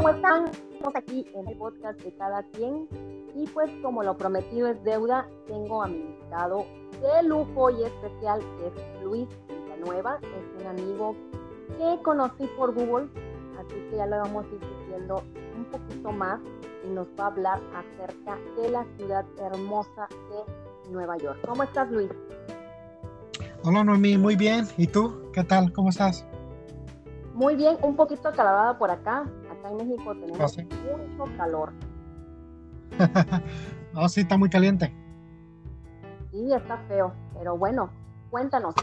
¿cómo están? Estamos aquí en el podcast de cada quien y pues como lo prometido es deuda, tengo a mi invitado de lujo y especial que es Luis Villanueva, es un amigo que conocí por Google, así que ya le vamos a ir diciendo un poquito más y nos va a hablar acerca de la ciudad hermosa de Nueva York. ¿Cómo estás Luis? Hola Noemí, muy bien. ¿Y tú? ¿Qué tal? ¿Cómo estás? Muy bien, un poquito acalorada por acá. Acá en México tenemos Ah, sí. mucho calor. oh, sí, está muy caliente. Sí, está feo. Pero bueno, cuéntanos.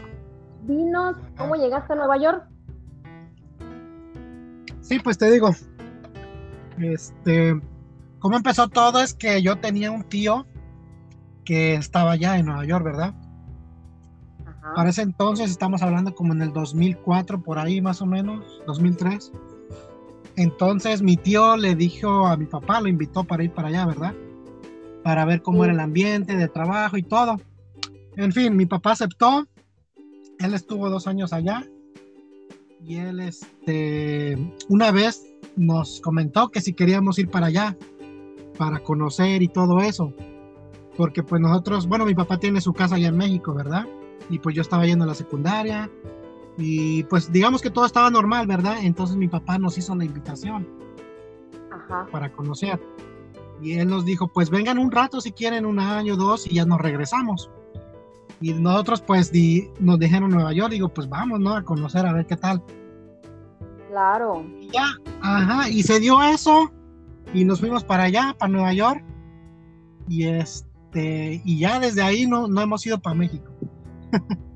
Dinos, ¿cómo llegaste a Nueva York? Sí, pues te digo. Este, ¿cómo empezó todo? Es que yo tenía un tío que estaba allá en Nueva York, ¿verdad? Ajá. Para ese entonces estamos hablando como en el 2004, por ahí más o menos, 2003. Entonces mi tío le dijo a mi papá, lo invitó para ir para allá, ¿verdad? Para ver cómo Sí. era el ambiente de trabajo y todo. En fin, mi papá aceptó. Él estuvo dos años allá. Y él, este, una vez nos comentó que si queríamos ir para allá, para conocer y todo eso. Porque pues nosotros, bueno, mi papá tiene su casa allá en México, ¿verdad? y pues yo estaba yendo a la secundaria y pues digamos que todo estaba normal, ¿verdad? Entonces mi papá nos hizo la invitación Ajá. para conocer y él nos dijo, pues vengan un rato si quieren, un año, dos y ya nos regresamos. Y nosotros pues di- nos dijeron Nueva York, digo, pues vamos, ¿no? A conocer a ver qué tal. Claro. Y ya, ajá, y se dio eso y nos fuimos para allá, para Nueva York y este, y ya desde ahí no, no hemos ido para México.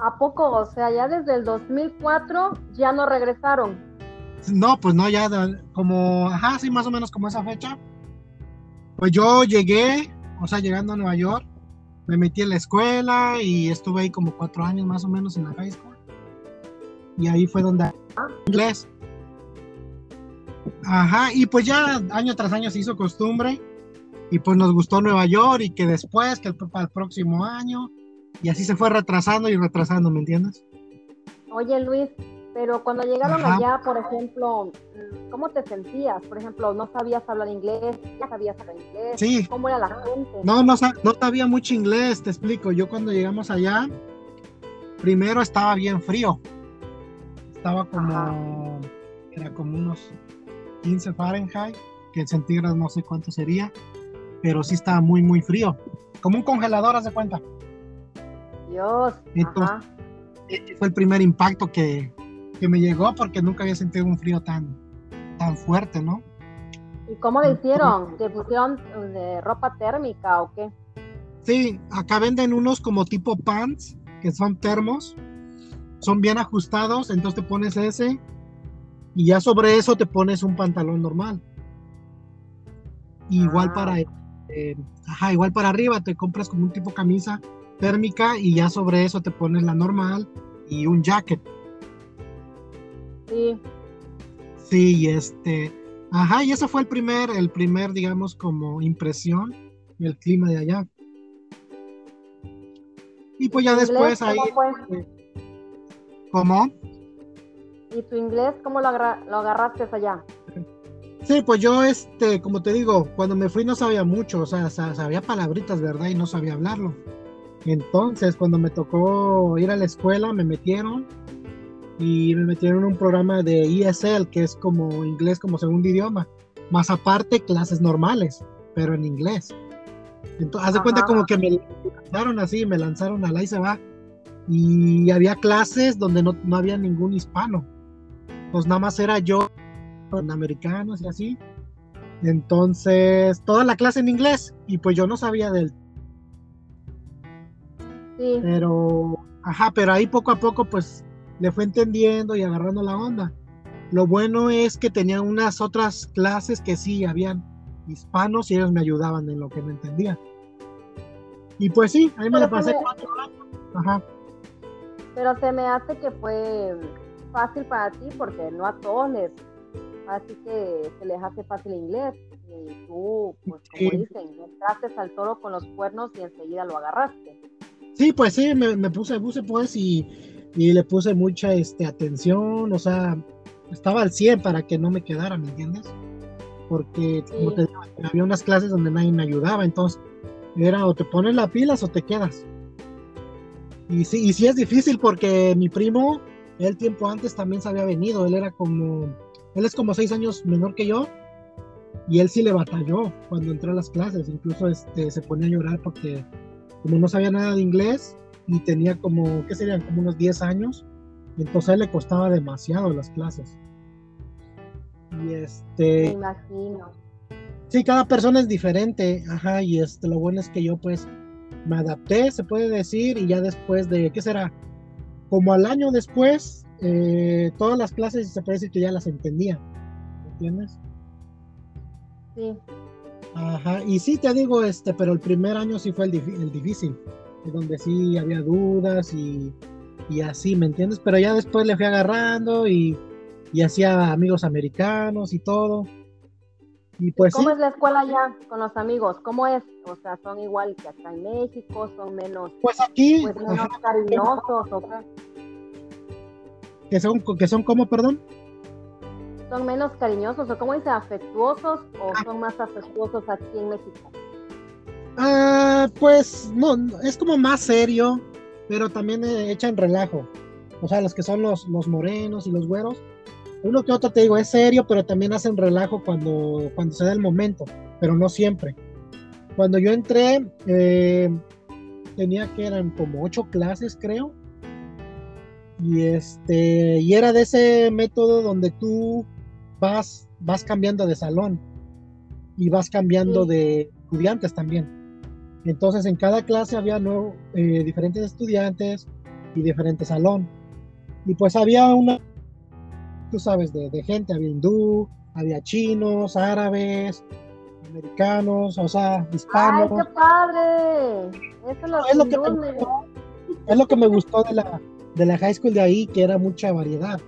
¿A poco? O sea, ya desde el 2004 ya no regresaron. No, pues no, ya como, ajá, sí, más o menos como esa fecha. Pues yo llegué, o sea, llegando a Nueva York, me metí en la escuela y estuve ahí como cuatro años más o menos en la high school. Y ahí fue donde Ah. inglés. Ajá, y pues ya año tras año se hizo costumbre y pues nos gustó Nueva York y que después, que el, para el próximo año, y así se fue retrasando y retrasando, ¿me entiendes? Oye, Luis, pero cuando llegaron Ajá. allá, por ejemplo, ¿cómo te sentías? Por ejemplo, ¿no sabías hablar inglés? ¿Ya sabías hablar inglés? Sí, ¿Cómo era la gente? No, no, sa- no sabía mucho inglés, te explico. Yo cuando llegamos allá, primero estaba bien frío. Estaba como, era como unos 15 Fahrenheit, que en centígrados no sé cuánto sería, pero sí estaba muy, muy frío. Como un congelador, haz de cuenta. Dios. Entonces- Ajá. Ese fue el primer impacto que, que me llegó porque nunca había sentido un frío tan, tan fuerte, ¿no? ¿Y cómo le hicieron? ¿Te pusieron uh, de ropa térmica o qué? Sí, acá venden unos como tipo pants, que son termos, son bien ajustados, entonces te pones ese y ya sobre eso te pones un pantalón normal. Igual Ah. para, eh, ajá, igual para arriba te compras como un tipo camisa térmica y ya sobre eso te pones la normal y un jacket. Sí. Sí, y este, ajá, y ese fue el primer, el primer, digamos, como impresión del clima de allá. Y pues ya ¿Tu después ahí, ¿Cómo fue? ¿cómo? ¿Y tu inglés cómo lo, agarra- lo agarraste allá? Sí, pues yo, este, como te digo, cuando me fui no sabía mucho, o sea, sa- sabía palabritas, ¿verdad? Y no sabía hablarlo. Entonces, cuando me tocó ir a la escuela, me metieron y me metieron en un programa de ESL, que es como inglés como segundo idioma, más aparte clases normales, pero en inglés. Entonces, haz de cuenta como que me lanzaron así, me lanzaron al ahí se va. Y había clases donde no, no había ningún hispano. Pues nada más era yo con americanos y así. Entonces, toda la clase en inglés. Y pues yo no sabía del. Sí. Pero, ajá, pero ahí poco a poco, pues le fue entendiendo y agarrando la onda. Lo bueno es que tenía unas otras clases que sí habían hispanos y ellos me ayudaban en lo que no entendía. Y pues sí, ahí me Pero la pasé cuatro años. Ajá. Pero se me hace que fue fácil para ti porque no a todos les, así que se les hace fácil inglés. Y tú, pues como Sí. dicen, entraste al toro con los cuernos y enseguida lo agarraste. Sí, pues sí, me, me puse, puse pues y, y le puse mucha este, atención, o sea, estaba al 100 para que no me quedara, ¿me entiendes? Porque, como te digo, había unas clases donde nadie me ayudaba, entonces era o te pones las pilas o te quedas. Y sí, y sí es difícil porque mi primo, el tiempo antes también se había venido, él era como, él es como seis años menor que yo, y él sí le batalló cuando entró a las clases, incluso este, se ponía a llorar porque como no sabía nada de inglés y tenía como, ¿qué serían? Como unos 10 años, entonces a él le costaba demasiado las clases. Y este... Me imagino. Sí, cada persona es diferente, ajá, y este, lo bueno es que yo pues me adapté, se puede decir, y ya después de, ¿qué será? Como al año después, eh, todas las clases se puede decir que ya las entendía, ¿entiendes? Sí. Ajá, y sí te digo, este, pero el primer año sí fue el, el difícil, donde sí había dudas y, y, así, ¿me entiendes? Pero ya después le fui agarrando y, y hacía amigos americanos y todo. Y pues ¿Cómo sí. es la escuela allá con los amigos? ¿Cómo es? O sea, ¿son igual que acá en México? ¿Son menos, Pues aquí, pues, menos ajá, cariñosos? ¿o qué? que son, que son como, perdón. ¿Son menos cariñosos o cómo dice afectuosos o son más afectuosos aquí en México? Ah, pues no, no, es como más serio, pero también eh, echan relajo. O sea, los que son los, los morenos y los güeros, uno que otro te digo es serio, pero también hacen relajo cuando, cuando se da el momento, pero no siempre. Cuando yo entré, eh, tenía que eran como ocho clases, creo. Y este, y era de ese método donde tú vas, vas cambiando de salón y vas cambiando Sí. de estudiantes también. Entonces en cada clase había nuevo, eh, diferentes estudiantes y diferente salón. Y pues había una, tú sabes, de, de gente, había hindú, había chinos, árabes, americanos, o sea, ¡Ay, hispanos. qué padre! Eso es lo, Es lo que me- gustó, es lo que me gustó de la, de la high school de ahí, que era mucha variedad.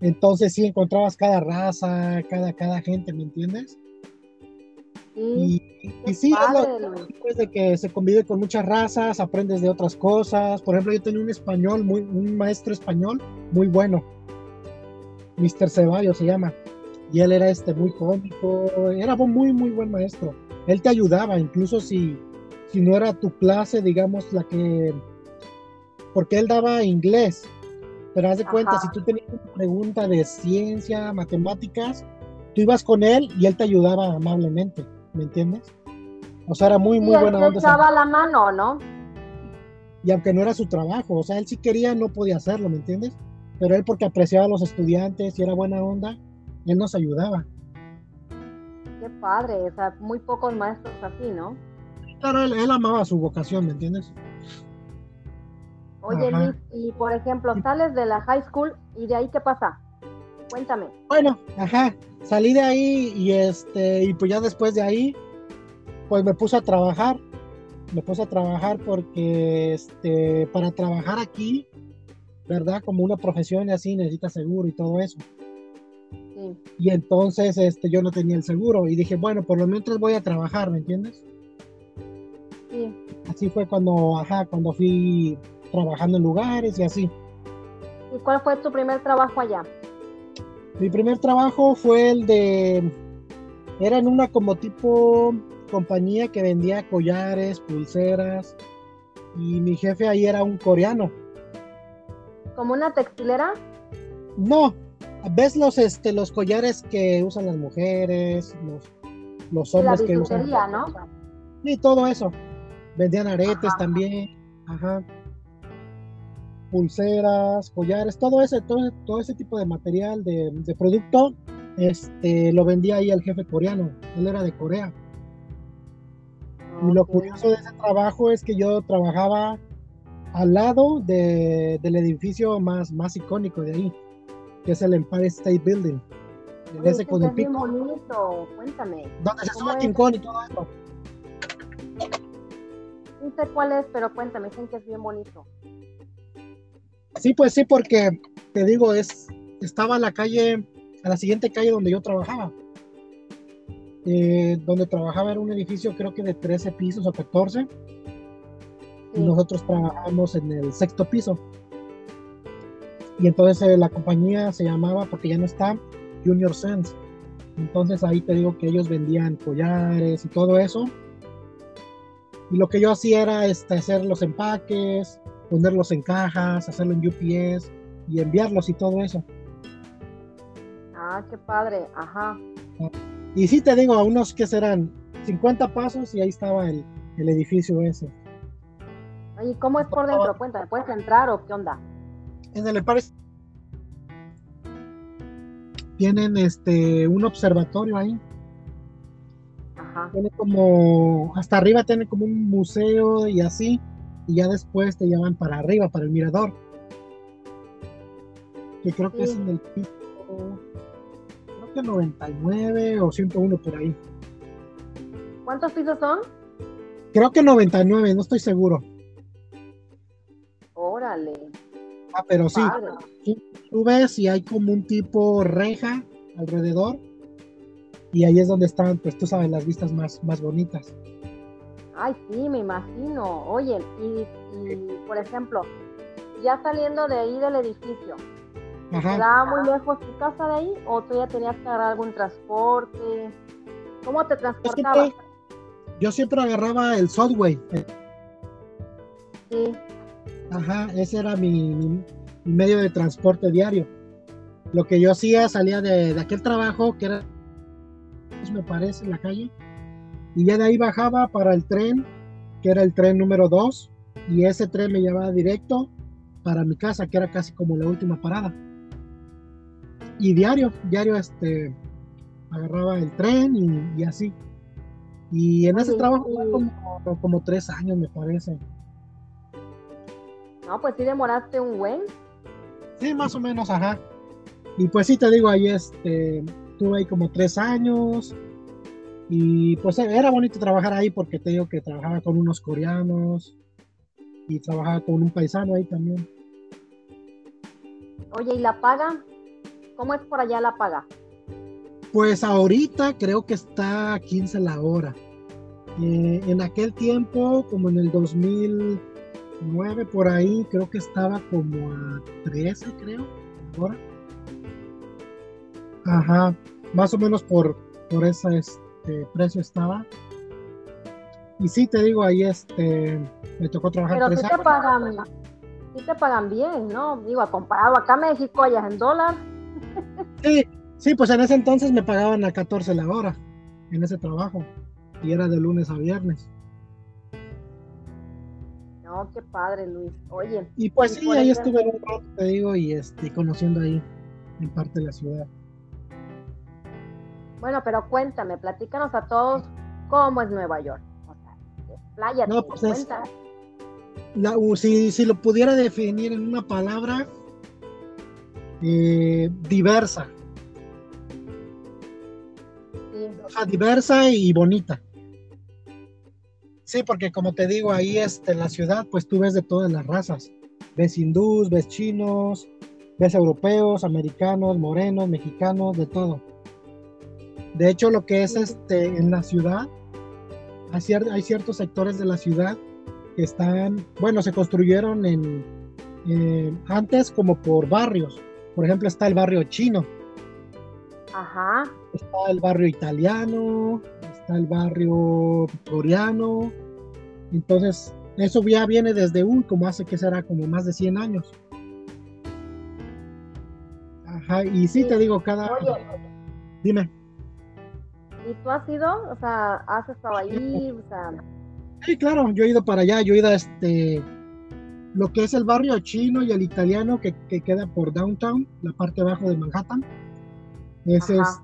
Entonces sí encontrabas cada raza, cada, cada gente, ¿me entiendes? Sí, Y, y sí, después de que se convive con muchas razas, aprendes de otras cosas. Por ejemplo, yo tenía un español, muy, un maestro español muy bueno. Mr. Ceballos se llama. Y él era este muy cómico, era un muy, muy buen maestro. Él te ayudaba, incluso si, si no era tu clase, digamos, la que... Porque él daba inglés. Pero haz de cuenta, Ajá. si tú tenías una pregunta de ciencia, matemáticas, tú ibas con él y él te ayudaba amablemente, ¿me entiendes? O sea, era muy, Sí, muy buena onda. echaba la mano, ¿no? y aunque no era su trabajo, o sea, él sí quería, no podía hacerlo, ¿me entiendes? Pero él porque apreciaba a los estudiantes y era buena onda, él nos ayudaba. Qué padre, o sea, muy pocos maestros así, ¿no? Claro, él, él amaba su vocación, ¿me entiendes? Oye, Ajá. Luis, y por ejemplo, sales de la high school y de ahí, ¿qué pasa? Cuéntame. Bueno, ajá, salí de ahí y este, y pues ya después de ahí, pues me puse a trabajar, me puse a trabajar porque, este, para trabajar aquí, ¿verdad? Como una profesión y así, necesitas seguro y todo eso. Sí, Y entonces, este, yo no tenía el seguro y dije, bueno, por lo mientras voy a trabajar, ¿me entiendes? sí. Así fue cuando, ajá, cuando fui trabajando en lugares y así. ¿Y cuál fue tu primer trabajo allá? Mi primer trabajo fue el de, era en una como tipo compañía que vendía collares, pulseras y mi jefe ahí era un coreano. ¿Como una textilera? No, ves los, este, los collares que usan las mujeres, los, los la hombres que usan. ¿no? Y todo eso. Vendían aretes Ajá. también. Ajá. Pulseras, collares, todo ese, todo, todo ese tipo de material, de, de producto, este, lo vendía ahí el jefe coreano. Él era de Corea. Y lo curioso de ese trabajo es que yo trabajaba al lado de- del edificio más, más icónico de ahí, que es el Empire State Building. Oye, Ese con el pico, bonito, cuéntame. donde se ¿Cómo sube Kong y todo eso. No sé cuál es, pero cuéntame, dicen que es bien bonito. Sí, pues sí, porque te digo, es estaba a la calle, a la siguiente calle donde yo trabajaba. Eh, donde trabajaba era un edificio creo que de 13 pisos o 14 y nosotros trabajamos en el sexto piso. Y entonces eh, la compañía se llamaba, porque ya no está, Junior Sense. Entonces ahí te digo que ellos vendían collares y todo eso. Y lo que yo hacía era este, hacer los empaques, ponerlos en cajas, hacerlo en UPS y enviarlos y todo eso. Ah, qué padre, ajá. Y sí te digo, a unos que serán 50 pasos y ahí estaba el, el edificio ese. ¿Y cómo es por dentro? Cuéntame, ¿puedes entrar o qué onda? En el Empire tienen este un observatorio ahí. Ajá. Tiene como hasta arriba tiene como un museo y así y ya después te llevan para arriba para el mirador. Que creo que es Sí. en el piso creo que 99 o 101 por ahí. ¿Cuántos pisos son? Creo que 99, no estoy seguro. Órale. Ah, pero sí, padre. tú ves y hay como un tipo reja alrededor y ahí es donde están, pues tú sabes, las vistas más, más bonitas. Ay, sí, me imagino. Oye, y, y, por ejemplo, ya saliendo de ahí del edificio, ¿te Ajá. quedaba muy lejos tu casa de ahí o tú ya tenías que agarrar algún transporte? ¿Cómo te transportabas? yo siempre agarraba el subway. Sí, Ajá, ese era mi, mi- mi medio de transporte diario. Lo que yo hacía, salía de, de aquel trabajo que era, me parece, en la calle, y ya de ahí bajaba para el tren, que era el tren número 2, y ese tren me llevaba directo para mi casa, que era casi como la última parada. Y diario, diario, este, agarraba el tren y, y así. Y en ese trabajo como, como tres años, me parece. no, pues sí demoraste un buen. Sí, más o menos, ajá. Y pues sí, te digo, ahí este, tuve ahí como tres años. Y pues era bonito trabajar ahí porque te digo que trabajaba con unos coreanos y trabajaba con un paisano ahí también. Oye, ¿y la paga? ¿Cómo es por allá la paga? Pues ahorita creo que está a 15 la hora. Eh, en aquel tiempo, como en el 2009 por ahí, creo que estaba como a 13, creo, ahora. Ajá, más o menos por, por ese este, precio estaba. Y sí, te digo, ahí este, me tocó trabajar Pero tres sí te pagan, sí te pagan bien, ¿no? Digo, comparado acá a México, es en dólar. Sí, sí, pues en ese entonces me pagaban a 14 la hora en ese trabajo. Y era de lunes a viernes. No, qué padre, Luis. Oye, Y pues sí, ahí estuve un rato, te digo, y este, conociendo ahí en parte de la ciudad. Bueno, pero cuéntame, platícanos a todos cómo es Nueva York. O sea, No, pues es-. La- si, si lo pudiera definir en una palabra, eh, diversa. Sí, O sea, diversa y bonita. Sí, porque como te digo, ahí este, en la ciudad, pues tú ves de todas las razas. Ves hindús, ves chinos, ves europeos, americanos, morenos, mexicanos, de todo. De hecho, lo que es este en la ciudad, hay, cier- hay ciertos sectores de la ciudad que están, bueno, se construyeron en eh, antes como por barrios. Por ejemplo, está el barrio chino, Ajá. está el barrio italiano, está el barrio coreano. Entonces, eso ya viene desde, uy, como hace que será como más de 100 años. Ajá, y sí, Sí. te digo, cada... Oye, Dime. ¿Y tú has ido? O sea, ¿has estado ahí? O sea, Sí, claro, yo he ido para allá, yo he ido a este, lo que es el barrio chino y el italiano que, que queda por downtown, la parte abajo de Manhattan. Ese es,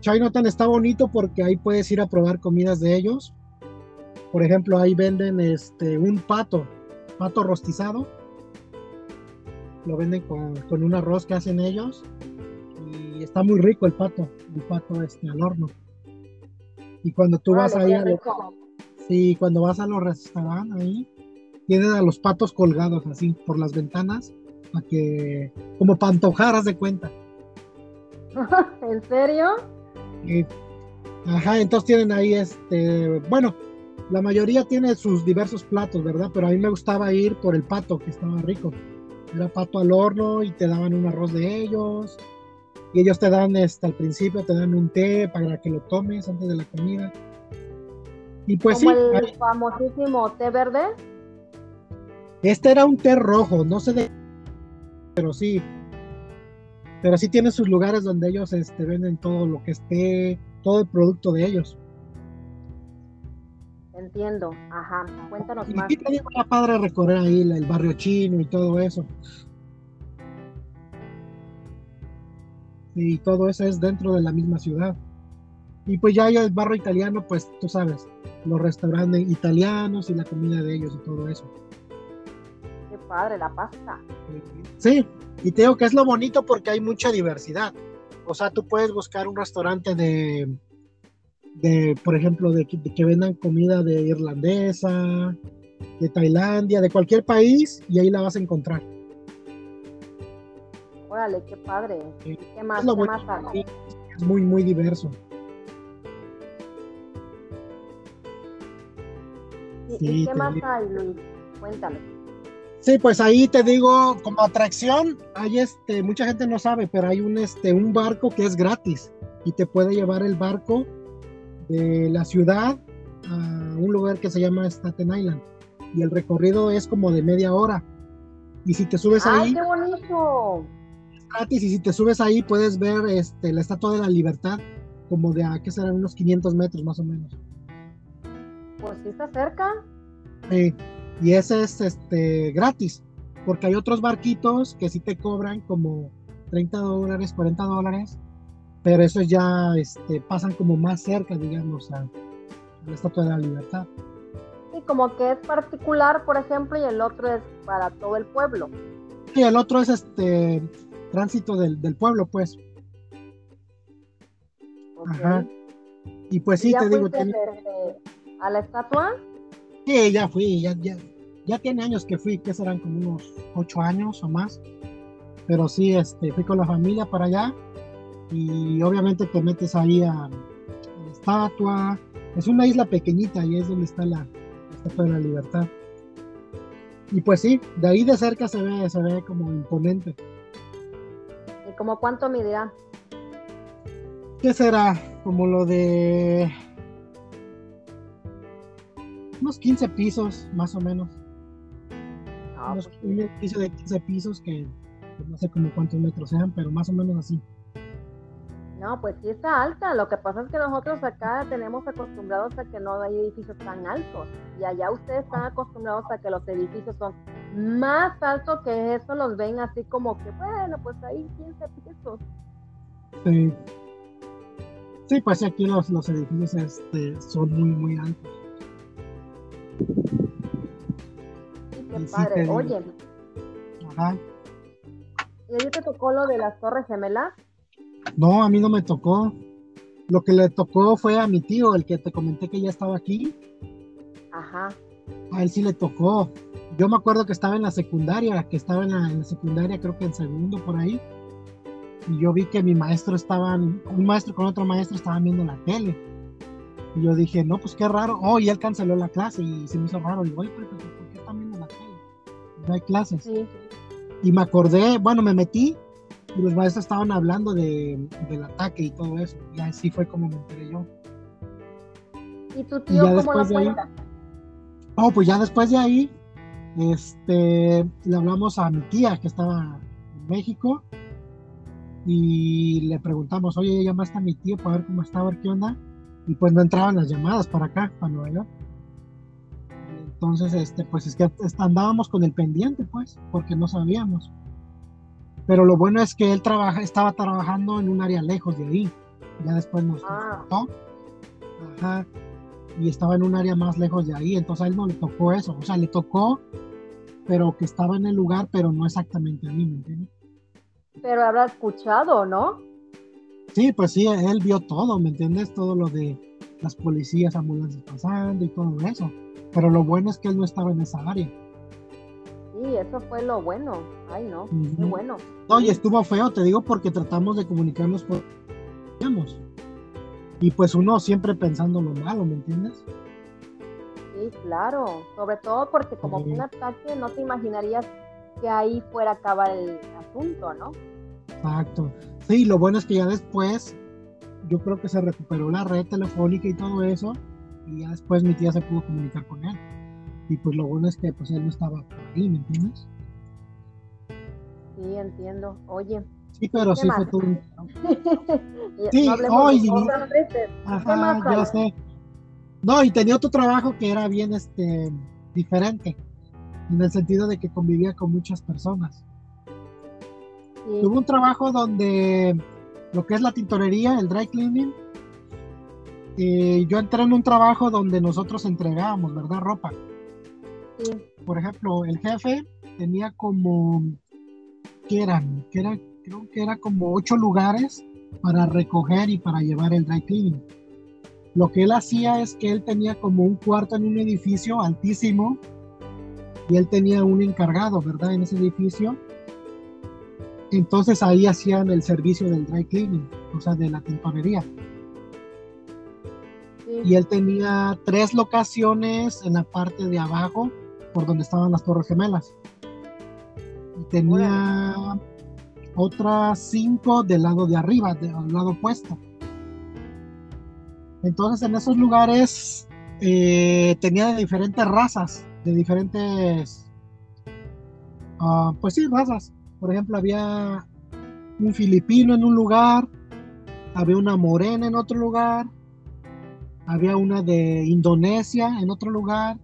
Chinatown está bonito porque ahí puedes ir a probar comidas de ellos. Por ejemplo, ahí venden este, un pato, pato rostizado. Lo venden con, con un arroz que hacen ellos. Y está muy rico el pato, el pato este, al horno. Y cuando tú vas órale, ahí a los. Sí, cuando vas a los restaurantes ahí, tienen a los patos colgados así por las ventanas, para que, como para antojar, de cuenta. ¿En serio? Ajá, entonces tienen ahí este, bueno, la mayoría tiene sus diversos platos, ¿verdad? Pero a mí me gustaba ir por el pato, que estaba rico. era pato al horno y te daban un arroz de ellos. Y ellos te dan, este, al principio te dan un té para que lo tomes antes de la comida. Y pues Como sí, el famosísimo té verde. este era un té rojo, no sé de... Pero sí. Pero sí tiene sus lugares donde ellos este, venden todo lo que esté, todo el producto de ellos. Entiendo. Ajá. Cuéntanos Y más. te digo, era padre recorrer ahí el barrio chino y todo eso. Y todo eso es dentro de la misma ciudad. Y pues ya hay el barrio italiano, pues tú sabes, los restaurantes italianos y la comida de ellos y todo eso. Qué padre, la pasta. Sí, y te digo que es lo bonito porque hay mucha diversidad. O sea, tú puedes buscar un restaurante de, de por ejemplo, de, de que vendan comida de irlandesa, de Tailandia, de cualquier país, y ahí la vas a encontrar. Órale, qué padre. Sí. ¿Y ¿Qué más? ¿Qué más hay? Es muy, muy diverso. ¿Y, Sí, y qué más digo. hay, Luis? Cuéntame. Sí, pues ahí te digo, como atracción, hay este, mucha gente no sabe, pero hay un, este, un barco que es gratis y te puede llevar el barco de la ciudad a un lugar que se llama Staten Island. Y el recorrido es como de media hora. Y si te subes ¡Ay, ahí, qué bonito! Gratis. Y si te subes ahí, puedes ver este, la Estatua de la Libertad, como de, a, ¿qué serán? Unos 500 metros más o menos. Pues sí está cerca. Sí, y ese es este gratis, porque hay otros barquitos que sí te cobran como 30 dólares, 40 dólares, pero esos ya este, pasan como más cerca, digamos, a, a la Estatua de la Libertad. Sí, como que es particular, por ejemplo, y el otro es para todo el pueblo. Y el otro es este tránsito del, del pueblo, pues. Ajá. Y pues ¿Y sí, te digo, a la estatua? sí, ya fui, ya, ya, ya tiene años que fui, que serán como unos 8 años o más. Pero sí, este, fui con la familia para allá y obviamente te metes ahí a, a la estatua. Es una isla pequeñita y es donde está la, la estatua de la libertad. Y pues sí, de ahí de cerca se ve, se ve como imponente. ¿Y como cuánto medirá? ¿Qué será? Como lo de unos 15 pisos, más o menos. No, unos, pues, un edificio de 15 pisos que pues, no sé como cuántos metros sean, pero más o menos así. no, pues sí está alta. Lo que pasa es que nosotros acá tenemos acostumbrados a que no hay edificios tan altos. Y allá ustedes están acostumbrados a que los edificios son más altos que eso. Los ven así como que, bueno, pues ahí 15 pisos. Sí, sí pues aquí los, los edificios este, son muy, muy altos. Sí, qué sí padre. te. Oye, Ajá. ¿y ahí te tocó lo de las Torres Gemelas? No, a mí no me tocó. Lo que le tocó fue a mi tío, el que te comenté que ya estaba aquí. Ajá. A él sí le tocó. Yo me acuerdo que estaba en la secundaria, que estaba en la, en la secundaria, creo que en segundo por ahí. Y yo vi que mi maestro estaban, un maestro con otro maestro estaban viendo la tele. Y yo dije, no, pues qué raro. Oh, y él canceló la clase y se me hizo raro. Digo, oye, pero ¿por qué están viendo la tele? No hay clases. Sí. Y me acordé, bueno, me metí y los maestros estaban hablando de, del ataque y todo eso. Y así fue como me enteré yo. ¿Y tu tío ya cómo lo ahí-? Oh, pues ya después de ahí, este, le hablamos a mi tía que estaba en México y le preguntamos, oye, llamaste a mi tío para ver cómo está, a ver qué onda. Y pues no entraban las llamadas para acá, para Nueva York. Entonces, este, pues es que andábamos con el pendiente, pues, porque no sabíamos. Pero lo bueno es que él trabaja, estaba trabajando en un área lejos de ahí. Ya después nos Ah. contó. Ajá. Y estaba en un área más lejos de ahí. Entonces a él no le tocó eso. O sea, le tocó, pero que estaba en el lugar, pero no exactamente a mí, ¿me entiendes? Pero habrá escuchado, ¿no? Sí, pues sí, él vio todo, ¿me entiendes? Todo lo de las policías, ambulancias pasando y todo eso. Pero lo bueno es que él no estaba en esa área. Sí, eso fue lo bueno. Ay, no, Ujú. bueno. No, y estuvo feo, te digo, porque tratamos de comunicarnos por... digamos. Y pues uno siempre pensando lo malo, ¿me entiendes? Sí, claro. Sobre todo porque como Sí. un ataque, no te imaginarías que ahí fuera a acabar el asunto, ¿no? Exacto. Sí, lo bueno es que ya después, yo creo que se recuperó la red telefónica y todo eso, y ya después mi tía se pudo comunicar con él. Y pues lo bueno es que pues él no estaba por ahí, ¿me entiendes? Sí, entiendo. Oye. Sí, pero sí fue todo sí, oye. Ajá, ya sé. No, y tenía otro trabajo que era bien este diferente, en el sentido de que convivía con muchas personas. Tuve un trabajo donde lo que es la tintorería, el dry cleaning, eh, yo entré en un trabajo donde nosotros entregábamos, ¿verdad? Ropa. Por ejemplo, el jefe tenía como, ¿qué eran? Que era, creo que era como ocho lugares para recoger y para llevar el dry cleaning. Lo que él hacía es que él tenía como un cuarto en un edificio altísimo y él tenía un encargado, ¿verdad? En ese edificio. Entonces ahí hacían el servicio del dry cleaning, o sea, de la tintorería. Y él tenía tres locaciones en la parte de abajo, por donde estaban las Torres Gemelas. Y tenía otras cinco del lado de arriba, del lado opuesto. Entonces en esos lugares eh, tenía de diferentes razas, de diferentes, ah, pues sí, razas. Por ejemplo, había un filipino en un lugar, había una morena en otro lugar, había una de Indonesia en otro lugar,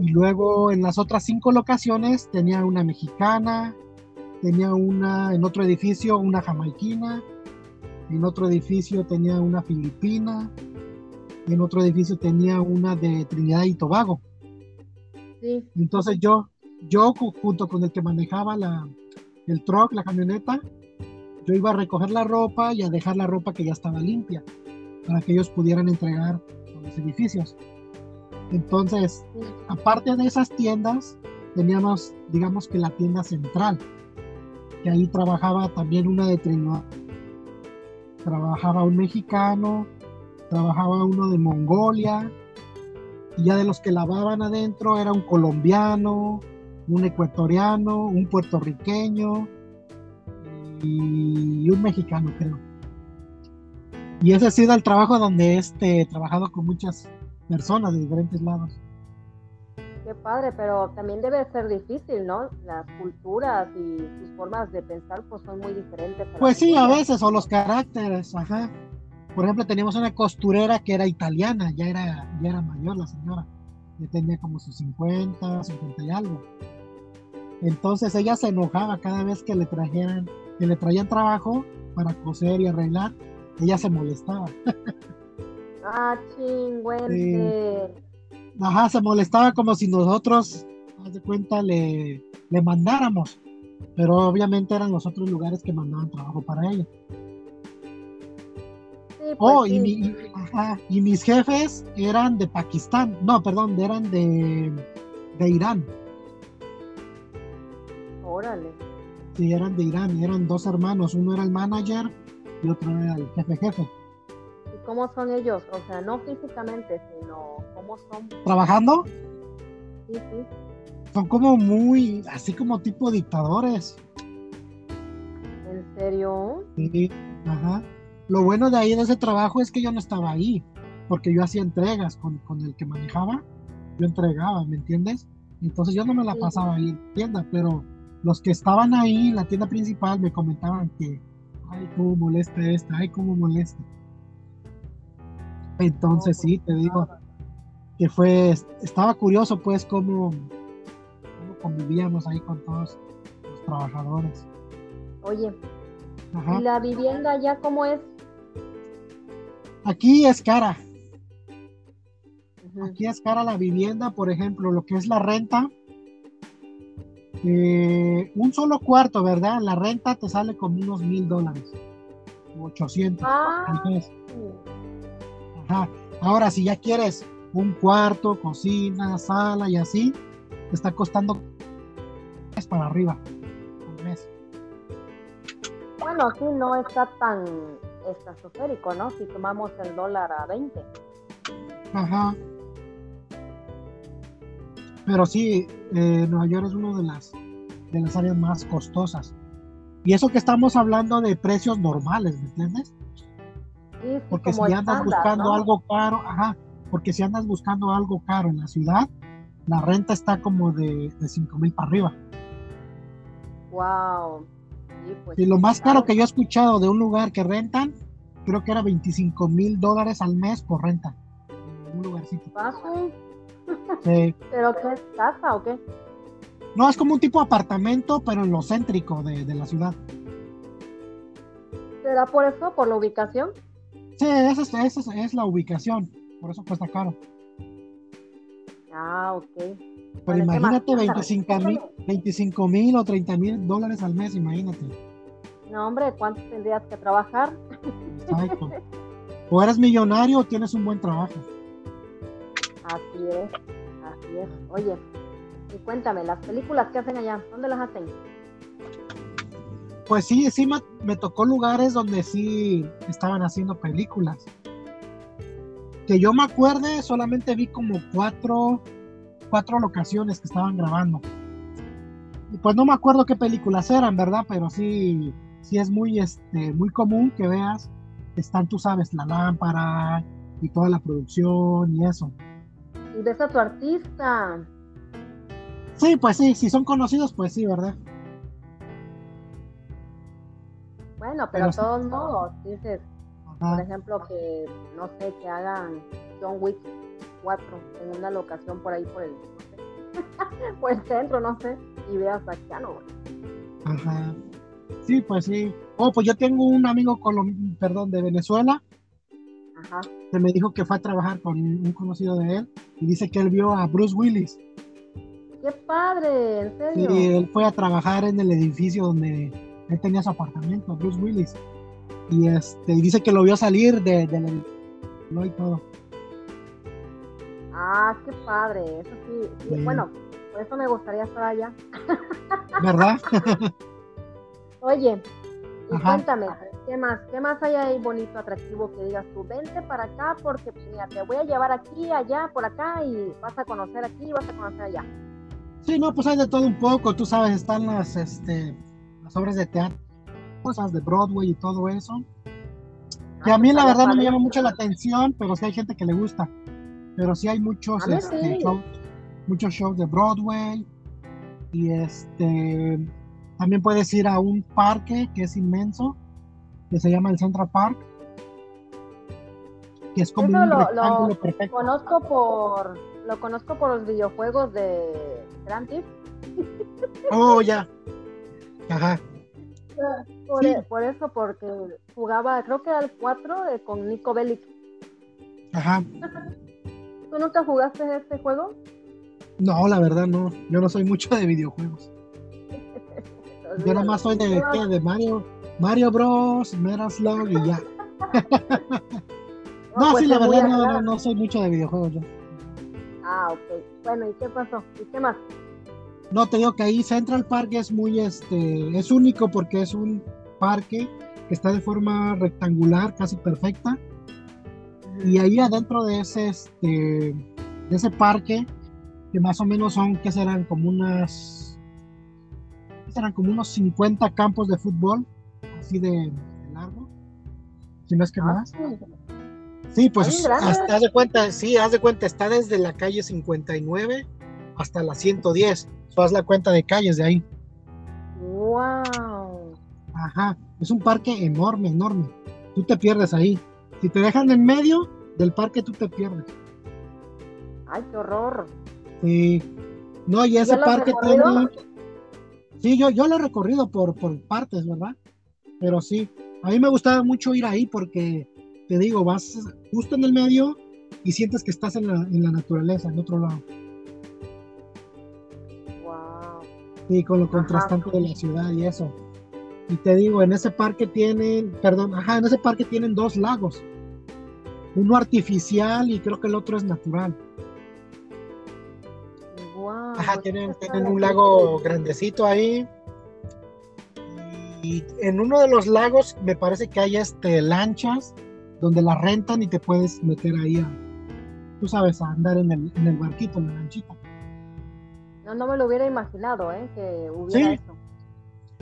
y luego en las otras cinco locaciones tenía una mexicana, tenía una en otro edificio, una jamaiquina, en otro edificio tenía una filipina, en otro edificio tenía una de Trinidad y Tobago. Entonces yo, yo junto con el que manejaba la, el truck, la camioneta, yo iba a recoger la ropa y a dejar la ropa que ya estaba limpia para que ellos pudieran entregar a los edificios. Entonces, aparte de esas tiendas, teníamos, digamos que la tienda central, que ahí trabajaba también una de Trinidad trabajaba un mexicano, trabajaba uno de Mongolia, y ya de los que lavaban adentro era un colombiano, un ecuatoriano, un puertorriqueño y un mexicano, creo. Y ese ha sido el trabajo donde este, he trabajado con muchas personas de diferentes lados. Qué padre, pero también debe ser difícil, ¿no? Las culturas y sus formas de pensar pues son muy diferentes. Pues sí, a veces, o los caracteres, ajá. Por ejemplo, teníamos una costurera que era italiana, ya era, ya era mayor la señora, ya tenía como sus 50, 50 y algo. Entonces ella se enojaba cada vez que le trajeran, que le traían trabajo para coser y arreglar, ella se molestaba. ah, chingüente ajá, se molestaba como si nosotros, haz de cuenta, le, le mandáramos. Pero obviamente eran los otros lugares que mandaban trabajo para ella. Pues oh, y, y, mis jefes eran de Pakistán. No, perdón, eran de, de Irán. Órale. Sí, eran de Irán. Eran dos hermanos. Uno era el manager y otro era el jefe jefe cómo son ellos, o sea, no físicamente, sino cómo son. ¿Trabajando? Sí, sí. Son como muy, así como tipo dictadores. ¿En serio? Sí, ajá. Lo bueno de ahí de ese trabajo es que yo no estaba ahí, porque yo hacía entregas con, el que manejaba, yo entregaba, ¿me entiendes? Entonces yo no me la pasaba ahí en tienda, pero los que estaban ahí en la tienda principal me comentaban que, ay, cómo molesta esta, ay, cómo molesta. Entonces sí, te digo que fue, estaba curioso pues cómo, convivíamos ahí con todos los trabajadores. Oye, ¿y la vivienda ya cómo es? Aquí es cara. Aquí es cara la vivienda, por ejemplo, lo que es la renta. Eh, un solo cuarto, ¿verdad? La renta te sale como unos mil dólares. 800. Ah, Ahora, si ya quieres un cuarto, cocina, sala y así, te está costando es para arriba mes. Bueno, sí, no está tan estratosférico, ¿no? Si tomamos el dólar a 20. Ajá. Pero sí, eh, Nueva York es una de las de las áreas más costosas. Y eso que estamos hablando de precios normales, ¿me entiendes? Sí, sí, Porque si andas estándar, buscando ¿no? algo caro, ajá, porque si andas buscando algo caro en la ciudad, la renta está como de, de 5 mil para arriba. Wow. Sí, pues, Y lo más claro. caro que yo he escuchado de un lugar que rentan, creo que era 25 mil dólares al mes por renta. En un lugarcito. Sí. ¿Pero qué es casa o qué? No, es como un tipo de apartamento, pero en lo céntrico de, de la ciudad. ¿Será por eso, por la ubicación? Sí, esa es, esa es- la ubicación. Por eso cuesta caro. Ah, ok. Pero Bueno, ¿qué más? imagínate Cuéntame, 25 mil 25 mil o 30 mil dólares al mes, imagínate. No, hombre, ¿cuánto tendrías que trabajar? Exacto. O eres millonario o tienes un buen trabajo. Así es, así es. Oye, y cuéntame, las películas que hacen allá, ¿dónde las hacen? Pues sí, sí me, me tocó lugares donde sí estaban haciendo películas. Que yo me acuerde, solamente vi como cuatro, cuatro locaciones que estaban grabando. Y pues no me acuerdo qué películas eran, ¿verdad? Pero sí, sí es muy, este, muy común que veas, están, tú sabes, la lámpara y toda la producción y eso. Y ves a tu artista. Sí, pues sí, si son conocidos, pues sí, ¿verdad? Bueno, pero Pero de sí. todos modos, dices, por ejemplo, que, no sé, que hagan John Wick 4 en una locación por ahí, por el, no sé, por el centro, no sé, y veas a Keanu. Ajá. Sí, pues sí. Oh, pues yo tengo un amigo colom perdón, de Venezuela Ajá. que me dijo que fue a trabajar con un conocido de él y dice que él vio a Bruce Willis. ¡Qué padre! ¿En serio? Y él fue a trabajar en el edificio donde él tenía su apartamento, Bruce Willis. Y este y dice que lo vio salir de, del edificio y todo. Ah, qué padre. Eso sí, sí, Sí. Bueno, por eso me gustaría estar allá. ¿Verdad? Oye, y Ajá. cuéntame, ¿qué más? ¿Qué más hay ahí bonito, atractivo que digas tú? Vente para acá porque, pues, mira, te voy a llevar aquí, allá, por acá y vas a conocer aquí, vas a conocer allá. Sí, no, pues hay de todo un poco, tú sabes, están las, este, las obras de teatro, cosas de Broadway y todo eso. Que a Ah, mí pues, la verdad no me llama mucho la atención, pero sí hay gente que le gusta. Pero sí hay muchos, A mí este, sí. shows, muchos shows de Broadway. Y este también puedes ir a un parque que es inmenso, que se llama el Central Park. Que es como Eso un lo- lo perfecto. Conozco por, lo conozco por los videojuegos de Grand Theft. Oh, ya. Ajá. Por, Sí. e- por eso, porque jugaba, creo que era el 4 eh, con Nico Bellic. Ajá. ¿Tú nunca jugaste este juego? No, la verdad no. Yo no soy mucho de videojuegos. Yo nada más soy de, ¿qué? de Mario, Mario Bros, Metal Slug y ya. No, pues sí, la verdad no, no, no soy mucho de videojuegos yo. Ah, ok. Bueno, ¿y qué pasó? ¿Y qué más? No, te digo que ahí Central Park es muy, este, es único porque es un parque que está de forma rectangular, casi perfecta. Y ahí adentro de ese, este, de ese parque, que más o menos son, que serán como unas, ¿qué serán como unos 50 campos de fútbol, así de, de largo, si no es que Ah, más. sí. Pues hasta, haz de cuenta, sí, haz de cuenta, está desde la calle 59 hasta la 110. So, haz la cuenta de calles de ahí. Wow. Ajá, es un parque enorme, enorme. Tú te pierdes ahí. Si te dejan en medio del parque, tú te pierdes. Ay, qué horror. Sí. No, y ese ¿Ya lo has parque tiene. Sí, yo, yo lo he recorrido por, por partes, ¿verdad? Pero sí, a mí me gustaba mucho ir ahí porque, te digo, vas justo en el medio y sientes que estás en la, en la naturaleza, en otro lado. Sí, con lo contrastante de la ciudad y eso. Y te digo, en ese parque tienen, perdón, ajá, en ese parque tienen dos lagos. Uno artificial y creo que el otro es natural. Wow. Ajá, tienen, tienen un lago grandecito ahí. Y en uno de los lagos me parece que hay este lanchas donde las rentan y te puedes meter ahí a, tú sabes, a andar en el, en el barquito, en la lanchita. No, no me lo hubiera imaginado, ¿eh? Que hubiera eso.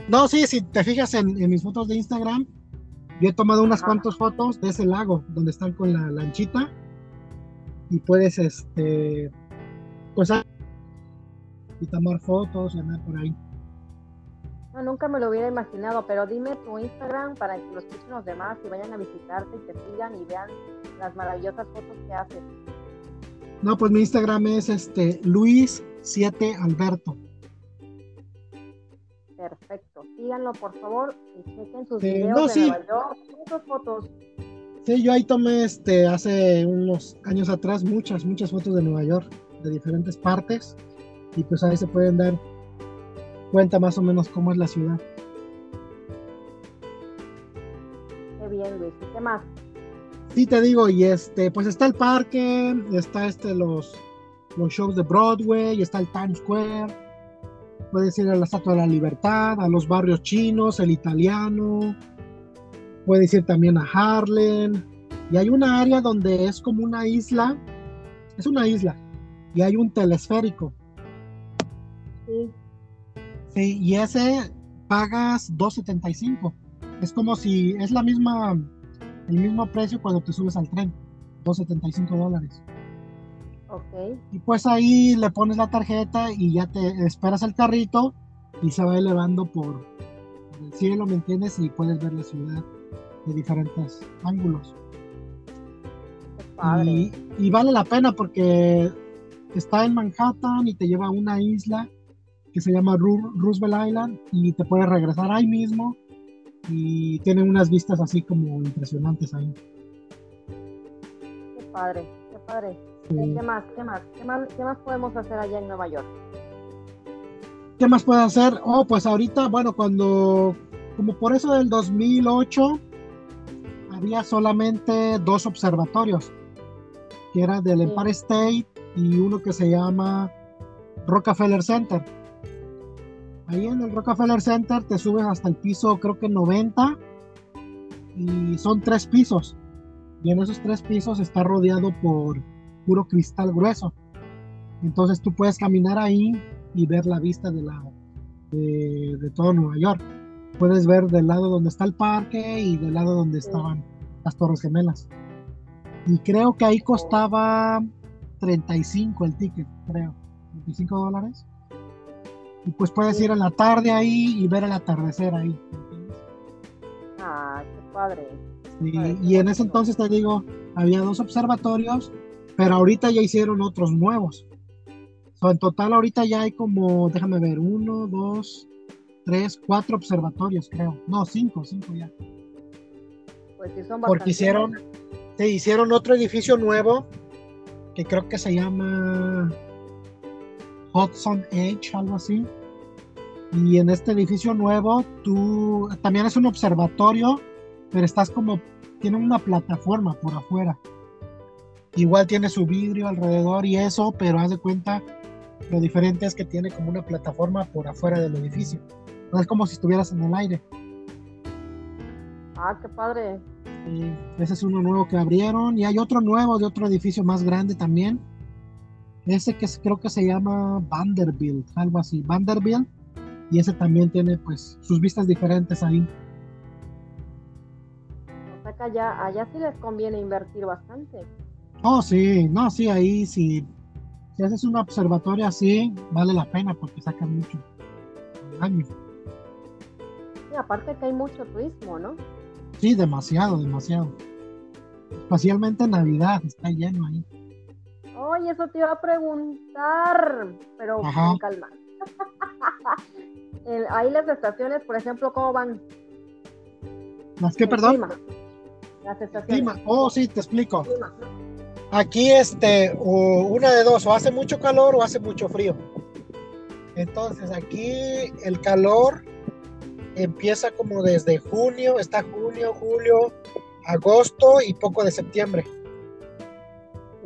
No, sí, si te fijas en, mis fotos de Instagram, yo he tomado unas cuantas fotos de ese lago donde están con la lanchita y puedes, este, pues, y tomar fotos y andar por ahí. No, nunca me lo hubiera imaginado, pero dime tu Instagram para que los escuchen los demás y vayan a visitarte y te sigan y vean las maravillosas fotos que haces. No, pues mi Instagram es este Luis7Alberto. Perfecto. Síganlo, por favor, y chequen sus videos de Nueva York, muchas fotos. Sí, yo ahí tomé este hace unos años atrás muchas, muchas fotos de Nueva York, de diferentes partes, y pues ahí se pueden dar cuenta más o menos cómo es la ciudad. Qué bien, Luis. ¿Y qué más? Sí, te digo, y este, pues está el parque, está este los, los shows de Broadway, está el Times Square, puedes ir a la Estatua de la Libertad, a los barrios chinos, el italiano, puedes ir también a Harlem, y hay una área donde es como una isla, es una isla, y hay un telesférico. Sí. Sí, y ese pagas 2.75. Es como si es la misma, el mismo precio cuando te subes al tren, 2.75 dólares. Y pues ahí le pones la tarjeta y ya te esperas el carrito y se va elevando por, el cielo, ¿me entiendes? Y puedes ver la ciudad de diferentes ángulos. Y, y, vale la pena porque está en Manhattan y te lleva a una isla que se llama Roosevelt Island y te puedes regresar ahí mismo y tiene unas vistas así como impresionantes ahí. Qué padre, qué padre. ¿Qué más? ¿Qué más? ¿Qué más? ¿Qué más podemos hacer allá en Nueva York? ¿Qué más puede hacer? Oh, pues ahorita, bueno, cuando, como por eso del 2008, había solamente dos observatorios, que era del Empire State y uno que se llama Rockefeller Center. Ahí en el Rockefeller Center te subes hasta el piso, creo que 90, y son tres pisos. Y en esos tres pisos está rodeado por puro cristal grueso. Entonces tú puedes caminar ahí y ver la vista de, la, de, todo Nueva York. Puedes ver del lado donde está el parque y del lado donde estaban las Torres Gemelas. Y creo que ahí costaba 35 el ticket, creo. 35 dólares. Y pues puedes ir a la tarde ahí y ver el atardecer ahí. Ah, qué padre. y en ese entonces te digo, había dos observatorios pero ahorita ya hicieron otros nuevos. en total ahorita ya hay como, déjame ver, uno, dos, tres, cuatro observatorios, creo. No, cinco, cinco ya. Pues sí son Porque hicieron, se hicieron otro edificio nuevo que creo que se llama Hudson Edge, algo así. Y en este edificio nuevo, tú también es un observatorio, pero estás como, tiene una plataforma por afuera. Igual tiene su vidrio alrededor y eso, pero haz de cuenta, lo diferente es que tiene como una plataforma por afuera del edificio. No es como si estuvieras en el aire. Ah, qué padre. ese es uno nuevo que abrieron y hay otro nuevo de otro edificio más grande también. Ese que creo que se llama Vanderbilt, algo así, Vanderbilt. Y ese también tiene pues sus vistas diferentes ahí. O sea que allá, allá sí les conviene invertir bastante. Oh, sí, no, sí, ahí sí. Si haces un observatorio así, vale la pena porque sacan mucho año. Sí, aparte que hay mucho turismo, ¿no? Sí, demasiado, demasiado. Especialmente en Navidad, está lleno ahí. Oye, eso te iba a preguntar, pero con calma. ahí las estaciones, por ejemplo, ¿cómo van? ¿Las qué, perdón? Las estaciones. Oh, sí, te explico. Aquí, este, una de dos, o hace mucho calor o hace mucho frío. Entonces, aquí el calor empieza como desde junio, está junio, julio, agosto y poco de septiembre.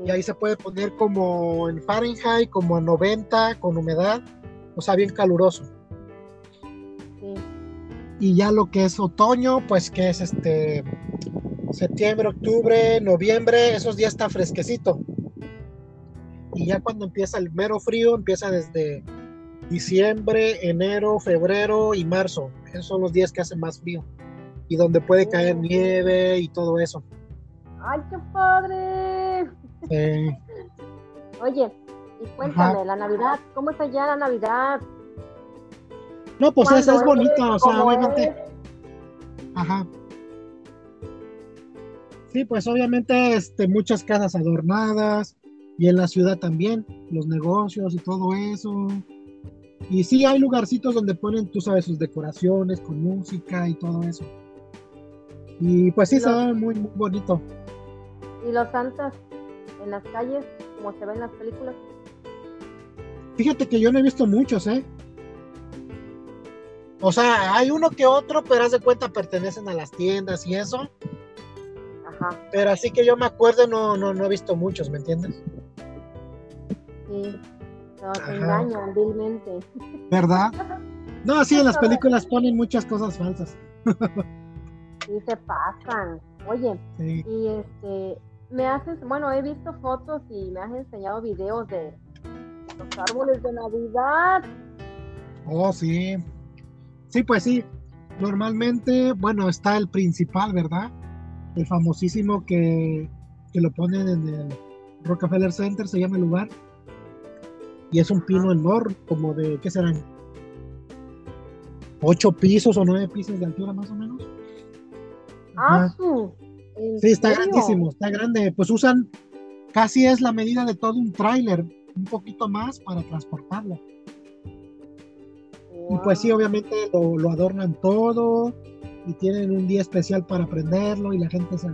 Y ahí se puede poner como en Fahrenheit, como a 90, con humedad, o sea, bien caluroso. Y ya lo que es otoño, pues que es este septiembre, octubre, noviembre, esos días está fresquecito. Y ya cuando empieza el mero frío, empieza desde diciembre, enero, febrero y marzo. Esos son los días que hace más frío y donde puede caer Oh. nieve y todo eso. ¡Ay, qué padre! Eh, Oye, y cuéntame, Ajá. la Navidad, ¿cómo está ya la Navidad? no, pues es, ¿Cuándo es bonito, o sea, ¿Cómo obviamente. Ajá. Sí, pues obviamente este, muchas casas adornadas y en la ciudad también, los negocios y todo eso. Y sí, hay lugarcitos donde ponen, tú sabes, sus decoraciones con música y todo eso. Y pues sí, Y se ve muy, muy bonito. ¿Y los santas en las calles, como se ve en las películas? Fíjate que yo no he visto muchos, ¿eh? O sea, hay uno que otro, pero haz de cuenta pertenecen a las tiendas y eso. Ajá, Pero así que yo me acuerdo, no, no, no he visto muchos, ¿me entiendes? sí. Nos Ajá. engañan vilmente. ¿Verdad? No, sí, en las películas ponen muchas cosas falsas. Sí, se pasan. Oye, Sí. y este, me haces, bueno, he visto fotos y me has enseñado videos de los árboles de Navidad. Oh, sí. Sí, pues sí. Normalmente, bueno, está el principal, ¿verdad? El famosísimo que, que lo ponen en el Rockefeller Center, se llama el lugar. Y es un pino enorme, como de, ¿qué serán? ¿Ocho pisos o nueve pisos de altura más o menos? ¡Ah, Ajá. su! ¿En Sí, está serio? grandísimo, está grande. Pues usan, casi es la medida de todo un tráiler, un poquito más para transportarlo. Y pues sí, obviamente lo, lo adornan todo y tienen un día especial para prenderlo y la gente se,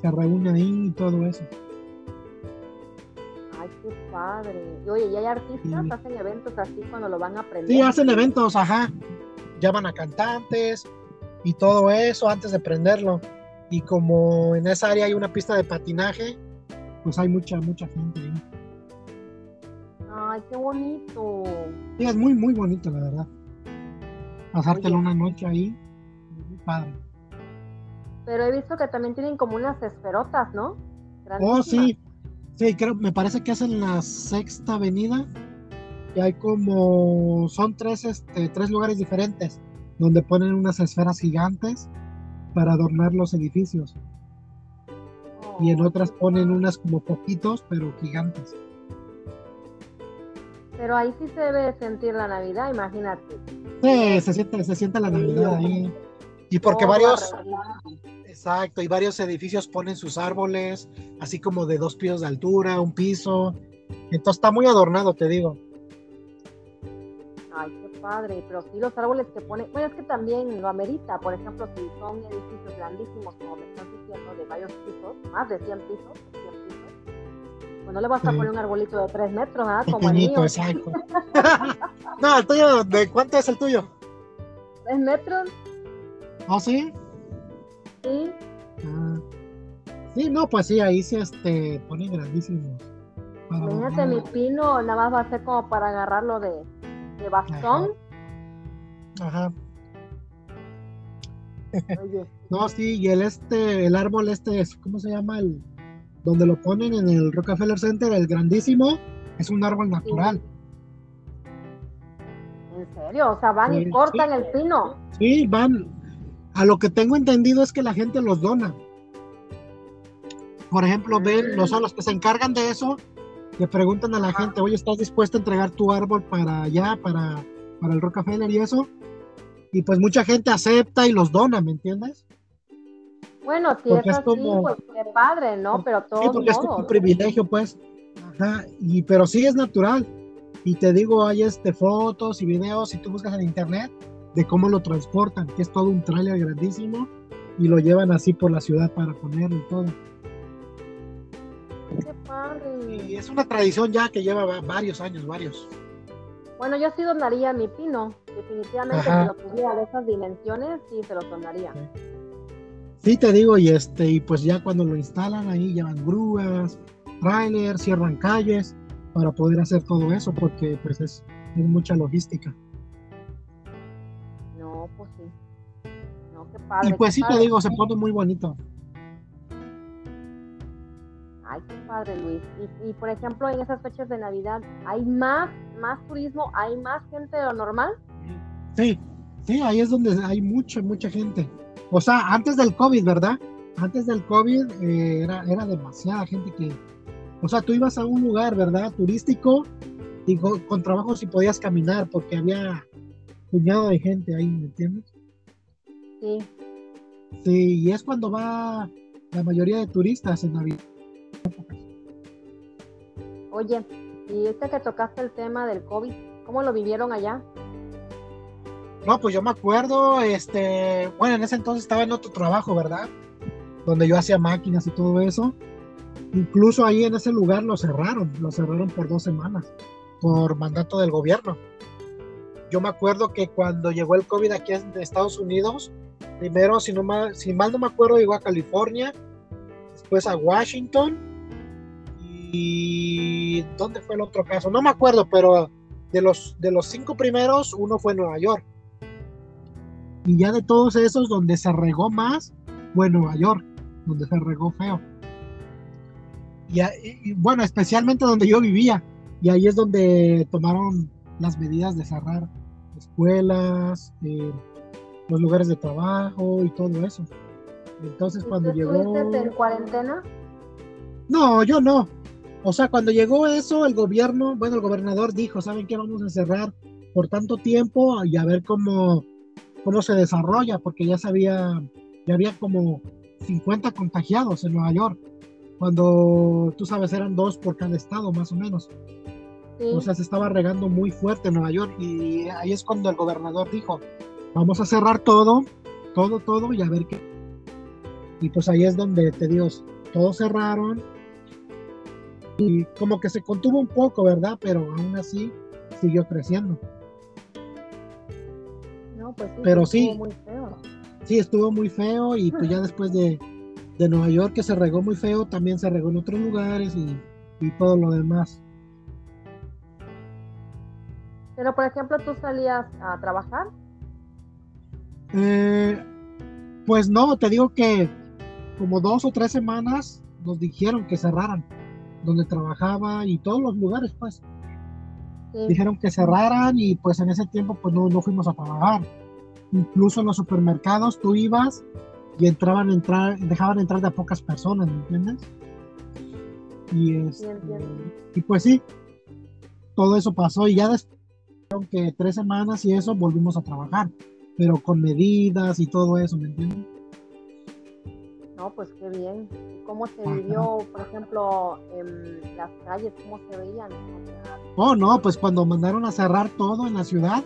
se reúne ahí y todo eso. Ay, qué padre. Y oye, ¿y hay artistas? Sí. ¿Hacen eventos así cuando lo van a aprender? Sí, hacen eventos, ajá. Llaman a cantantes y todo eso antes de prenderlo. Y como en esa área hay una pista de patinaje, pues hay mucha, mucha gente ahí. Ay, qué bonito. Sí, es muy, muy bonito, la verdad. Pasártelo Oye. una noche ahí, padre. Pero he visto que también tienen como unas esferotas, ¿no? Oh, sí. Sí, creo, me parece que es en la sexta avenida. Y hay como, son tres, este, tres lugares diferentes donde ponen unas esferas gigantes para adornar los edificios. Y en Oh, otras ponen unas como poquitos, pero gigantes. Pero ahí sí se debe sentir la Navidad, imagínate. Sí, se siente, se siente la Navidad ahí. Y porque varios, exacto, y varios edificios ponen sus árboles, así como de dos pisos de altura, un piso. Entonces está muy adornado, te digo. Ay, qué padre. Pero sí, los árboles que ponen. Bueno, es que también lo amerita. Por ejemplo, si son edificios grandísimos, como me estás diciendo, de varios pisos, más de 100 pisos, 100 pisos, pues no le vas a Sí. poner un arbolito de 3 metros, ¿ah? Como el mío. exacto. no, el tuyo, ¿de cuánto es el tuyo? 3 metros, ¿Oh, sí? sí. Ah. Sí, no, pues sí, ahí sí este, ponen grandísimos. para Imagínate, mi pino nada más va a ser como para agarrarlo de, de bastón. Ajá. Oye, No, sí, y el este, el árbol este, es- ¿cómo se llama? El, donde lo ponen en el Rockefeller Center, el grandísimo, es un árbol natural. ¿en serio? O sea, van y cortan sí. el pino. Sí, van. A lo que tengo entendido es que la gente los dona. Por ejemplo, ven, los, los que se encargan de eso, le preguntan a la gente, oye, ¿estás dispuesto a entregar tu árbol para allá, para, para el Rockefeller y eso? Y pues mucha gente acepta y los dona, ¿me entiendes? Bueno, si Porque es así, como- pues qué padre, ¿no? Pero Sí, todos porque es como un privilegio, pues. Ajá, y, pero sí es natural. Y te digo, hay este, fotos y videos, si tú buscas en internet, de cómo lo transportan, que es todo un tráiler grandísimo, y lo llevan así por la ciudad para ponerlo y todo. Qué padre. Y es una tradición ya que lleva va- varios años, varios. Bueno, yo sí donaría mi pino. Definitivamente, Ajá. si lo tuviera de esas dimensiones, sí se lo donaría. Sí, te digo, y este, y pues ya cuando lo instalan ahí llevan grúas, trailers, cierran calles para poder hacer todo eso, porque pues es, es mucha logística. Padre. Y pues sí te digo, se pone muy bonito. Ay, qué padre, Luis. Y, y, por ejemplo, en esas fechas de Navidad, ¿hay más, más turismo, hay más gente de lo normal. Sí, sí, ahí es donde hay mucha, mucha gente. O sea, antes del COVID, ¿verdad? Antes del COVID eh, era, era demasiada gente que, o sea, tú ibas a un lugar, ¿verdad? Turístico y con, con trabajo si podías caminar porque había puñado de gente ahí, ¿me entiendes? Sí. Sí, y es cuando va la mayoría de turistas en Navidad. Oye, y este que tocaste el tema del COVID, ¿cómo lo vivieron allá? No, pues yo me acuerdo, este, bueno, en ese entonces estaba en otro trabajo, ¿verdad? Donde yo hacía máquinas y todo eso. Incluso ahí en ese lugar lo cerraron, lo cerraron por dos semanas, por mandato del gobierno. Yo me acuerdo que cuando llegó el COVID aquí en Estados Unidos, primero, si, no mal, si mal no me acuerdo, llegó a California, después a Washington y ¿dónde fue el otro caso? No me acuerdo, pero de los, de los cinco primeros, uno fue en Nueva York. Y ya de todos esos, donde se regó más, fue Nueva York, donde se regó feo. Y, y, bueno, especialmente donde yo vivía. Y ahí es donde tomaron las medidas de cerrar escuelas, eh, los lugares de trabajo y todo eso. Entonces cuando llegó... en cuarentena? No, yo no. O sea, cuando llegó eso, el gobierno, bueno, el gobernador dijo, ¿saben qué? Vamos a cerrar por tanto tiempo y a ver cómo, cómo se desarrolla, porque ya sabía, ya había como 50 contagiados en Nueva York, cuando tú sabes eran dos por cada estado más o menos. Sí. O sea, se estaba regando muy fuerte en Nueva York y ahí es cuando el gobernador dijo, vamos a cerrar todo, todo, todo y a ver qué. Y pues ahí es donde te digo, todos cerraron y como que se contuvo un poco, ¿verdad? Pero aún así siguió creciendo. No, pues sí, Pero sí, estuvo muy feo. sí, estuvo muy feo y pues ya después de, de Nueva York que se regó muy feo, también se regó en otros lugares y, y todo lo demás. Pero por ejemplo, ¿tú salías a trabajar? Eh, pues no, te digo que como dos o tres semanas nos dijeron que cerraran donde trabajaba y todos los lugares, pues. Sí. Dijeron que cerraran y pues en ese tiempo pues no, no fuimos a trabajar. Incluso en los supermercados tú ibas y entraban entrar, dejaban entrar de a pocas personas, ¿me entiendes? Y, este, y pues sí, todo eso pasó y ya después que tres semanas y eso volvimos a trabajar, pero con medidas y todo eso, ¿me entiendes? No, pues qué bien. ¿Y ¿Cómo se Ajá. vivió, por ejemplo, en las calles? ¿Cómo se veían? Oh, no, pues cuando mandaron a cerrar todo en la ciudad,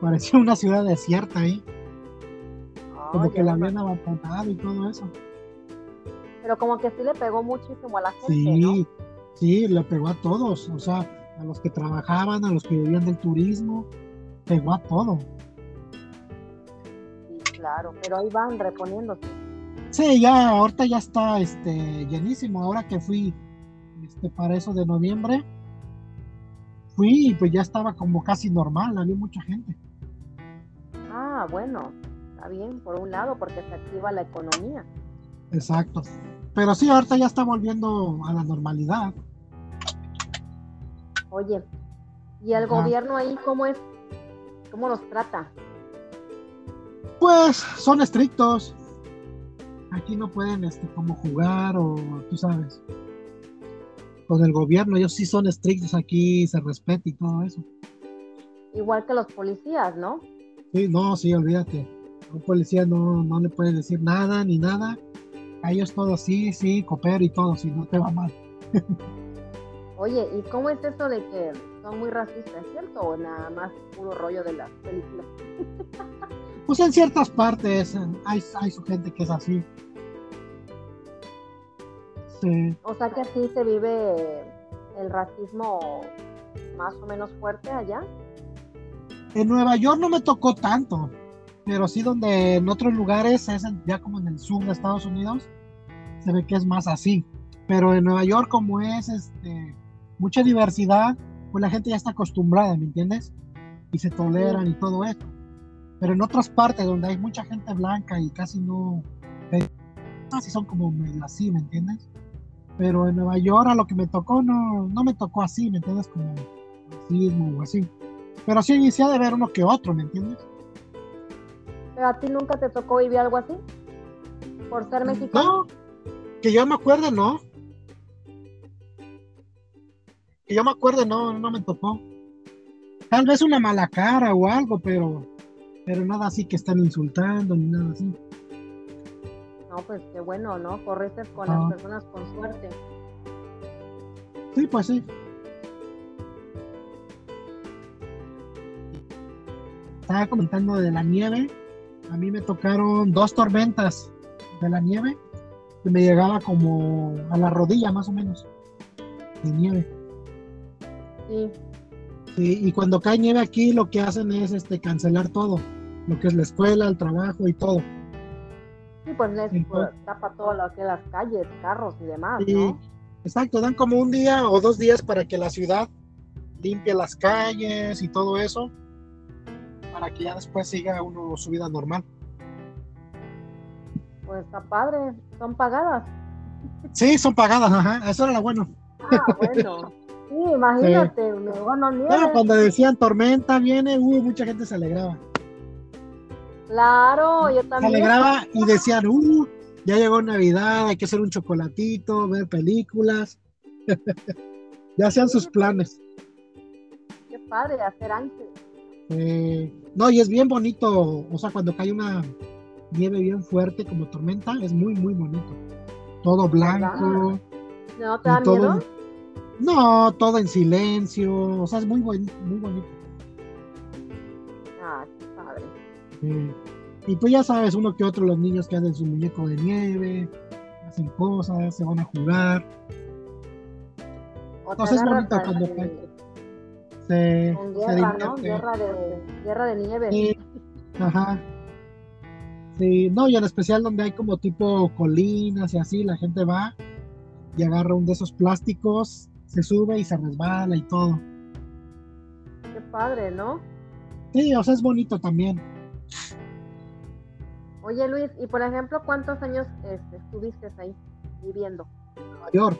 parecía una ciudad desierta ahí, como que la habían abandonado y todo eso. Pero como que sí le pegó muchísimo a la gente, Sí, ¿no? sí, le pegó a todos, o sea, a los que trabajaban, a los que vivían del turismo, pegó a todo. Claro, pero ahí van reponiéndose. Sí, ya, ahorita ya está este, llenísimo. Ahora que fui este, para eso de noviembre, fui y pues ya estaba como casi normal, había mucha gente. Ah, bueno, está bien, por un lado, porque se activa la economía. Exacto. Pero sí, ahorita ya está volviendo a la normalidad. Oye, ¿y el Ajá. gobierno ahí cómo es? ¿Cómo los trata? Pues son estrictos. Aquí no pueden este, como jugar o tú sabes. Con el gobierno, ellos sí son estrictos aquí, se respeta y todo eso. Igual que los policías, ¿no? Sí, no, sí, olvídate. A un policía no, no le puedes decir nada ni nada. A ellos todo sí, sí, coopero y todo, si no te va mal. Oye, ¿y cómo es eso de que son muy racistas, cierto? ¿O nada más puro rollo de las películas? Pues en ciertas partes hay, hay su gente que es así. Sí, O sea que así se vive el racismo más o menos fuerte allá. En Nueva York no me tocó tanto, pero sí donde en otros lugares, es ya como en el sur de Estados Unidos, se ve que es más así. Pero en Nueva York como es este, mucha diversidad, pues la gente ya está acostumbrada, ¿me entiendes? Y se toleran y todo eso. Pero en otras partes donde hay mucha gente blanca y casi no, casi son como así, ¿me entiendes? Pero en Nueva York a lo que me tocó no, no me tocó así, ¿me entiendes? Como sismo o así. Pero sí, ha de ver uno que otro, ¿me entiendes? ¿Pero a ti nunca te tocó vivir algo así? ¿Por ser mexicano? No, que yo me acuerde, no. Que yo me acuerde, no, no me tocó. Tal vez una mala cara o algo, pero, pero nada así que están insultando ni nada así. No, pues qué bueno, ¿no? Corriste con las Ah. personas con suerte. Sí, pues sí. Estaba comentando de la nieve. A mí me tocaron dos tormentas de la nieve que me llegaba como a la rodilla más o menos de nieve. Sí, Sí, y cuando cae nieve aquí lo que hacen es este cancelar todo, lo que es la escuela, el trabajo y todo. sí, pues les pues, tapa todo lo que las calles, carros y demás, ¿no? exacto, dan como un día o dos días para que la ciudad limpie las calles y todo eso, para que ya después siga uno su vida normal. Pues está padre, son pagadas. Sí, son pagadas, ajá, eso era lo bueno. Ah, bueno. Sí, imagínate, luego no nieve. Ah, cuando decían tormenta viene, uh, mucha gente se alegraba. Claro, yo Se también. alegraba y decían, uh, ya llegó Navidad, hay que hacer un chocolatito, ver películas. ya hacían sus planes. Qué padre hacer antes. Eh, no, y es bien bonito, o sea, cuando cae una nieve bien fuerte como tormenta, es muy, muy bonito. Todo blanco, ¿No te da todo, miedo? No, todo en silencio, o sea, es muy, buen, muy bonito. Ah, qué padre. Eh, y pues ya sabes, uno que otro, los niños que hacen su muñeco de nieve, hacen cosas, se van a jugar, Entonces es bonito cuando cae. se, se guerra, ¿no? Guerra de, guerra de nieve. Sí, ajá. Sí, no, y en especial donde hay como tipo colinas y así, la gente va y agarra un de esos plásticos, se sube y se resbala y todo. Qué padre, ¿no? Sí, o sea, es bonito también. Oye, Luis, y por ejemplo, ¿cuántos años este, estuviste ahí viviendo? Nueva York.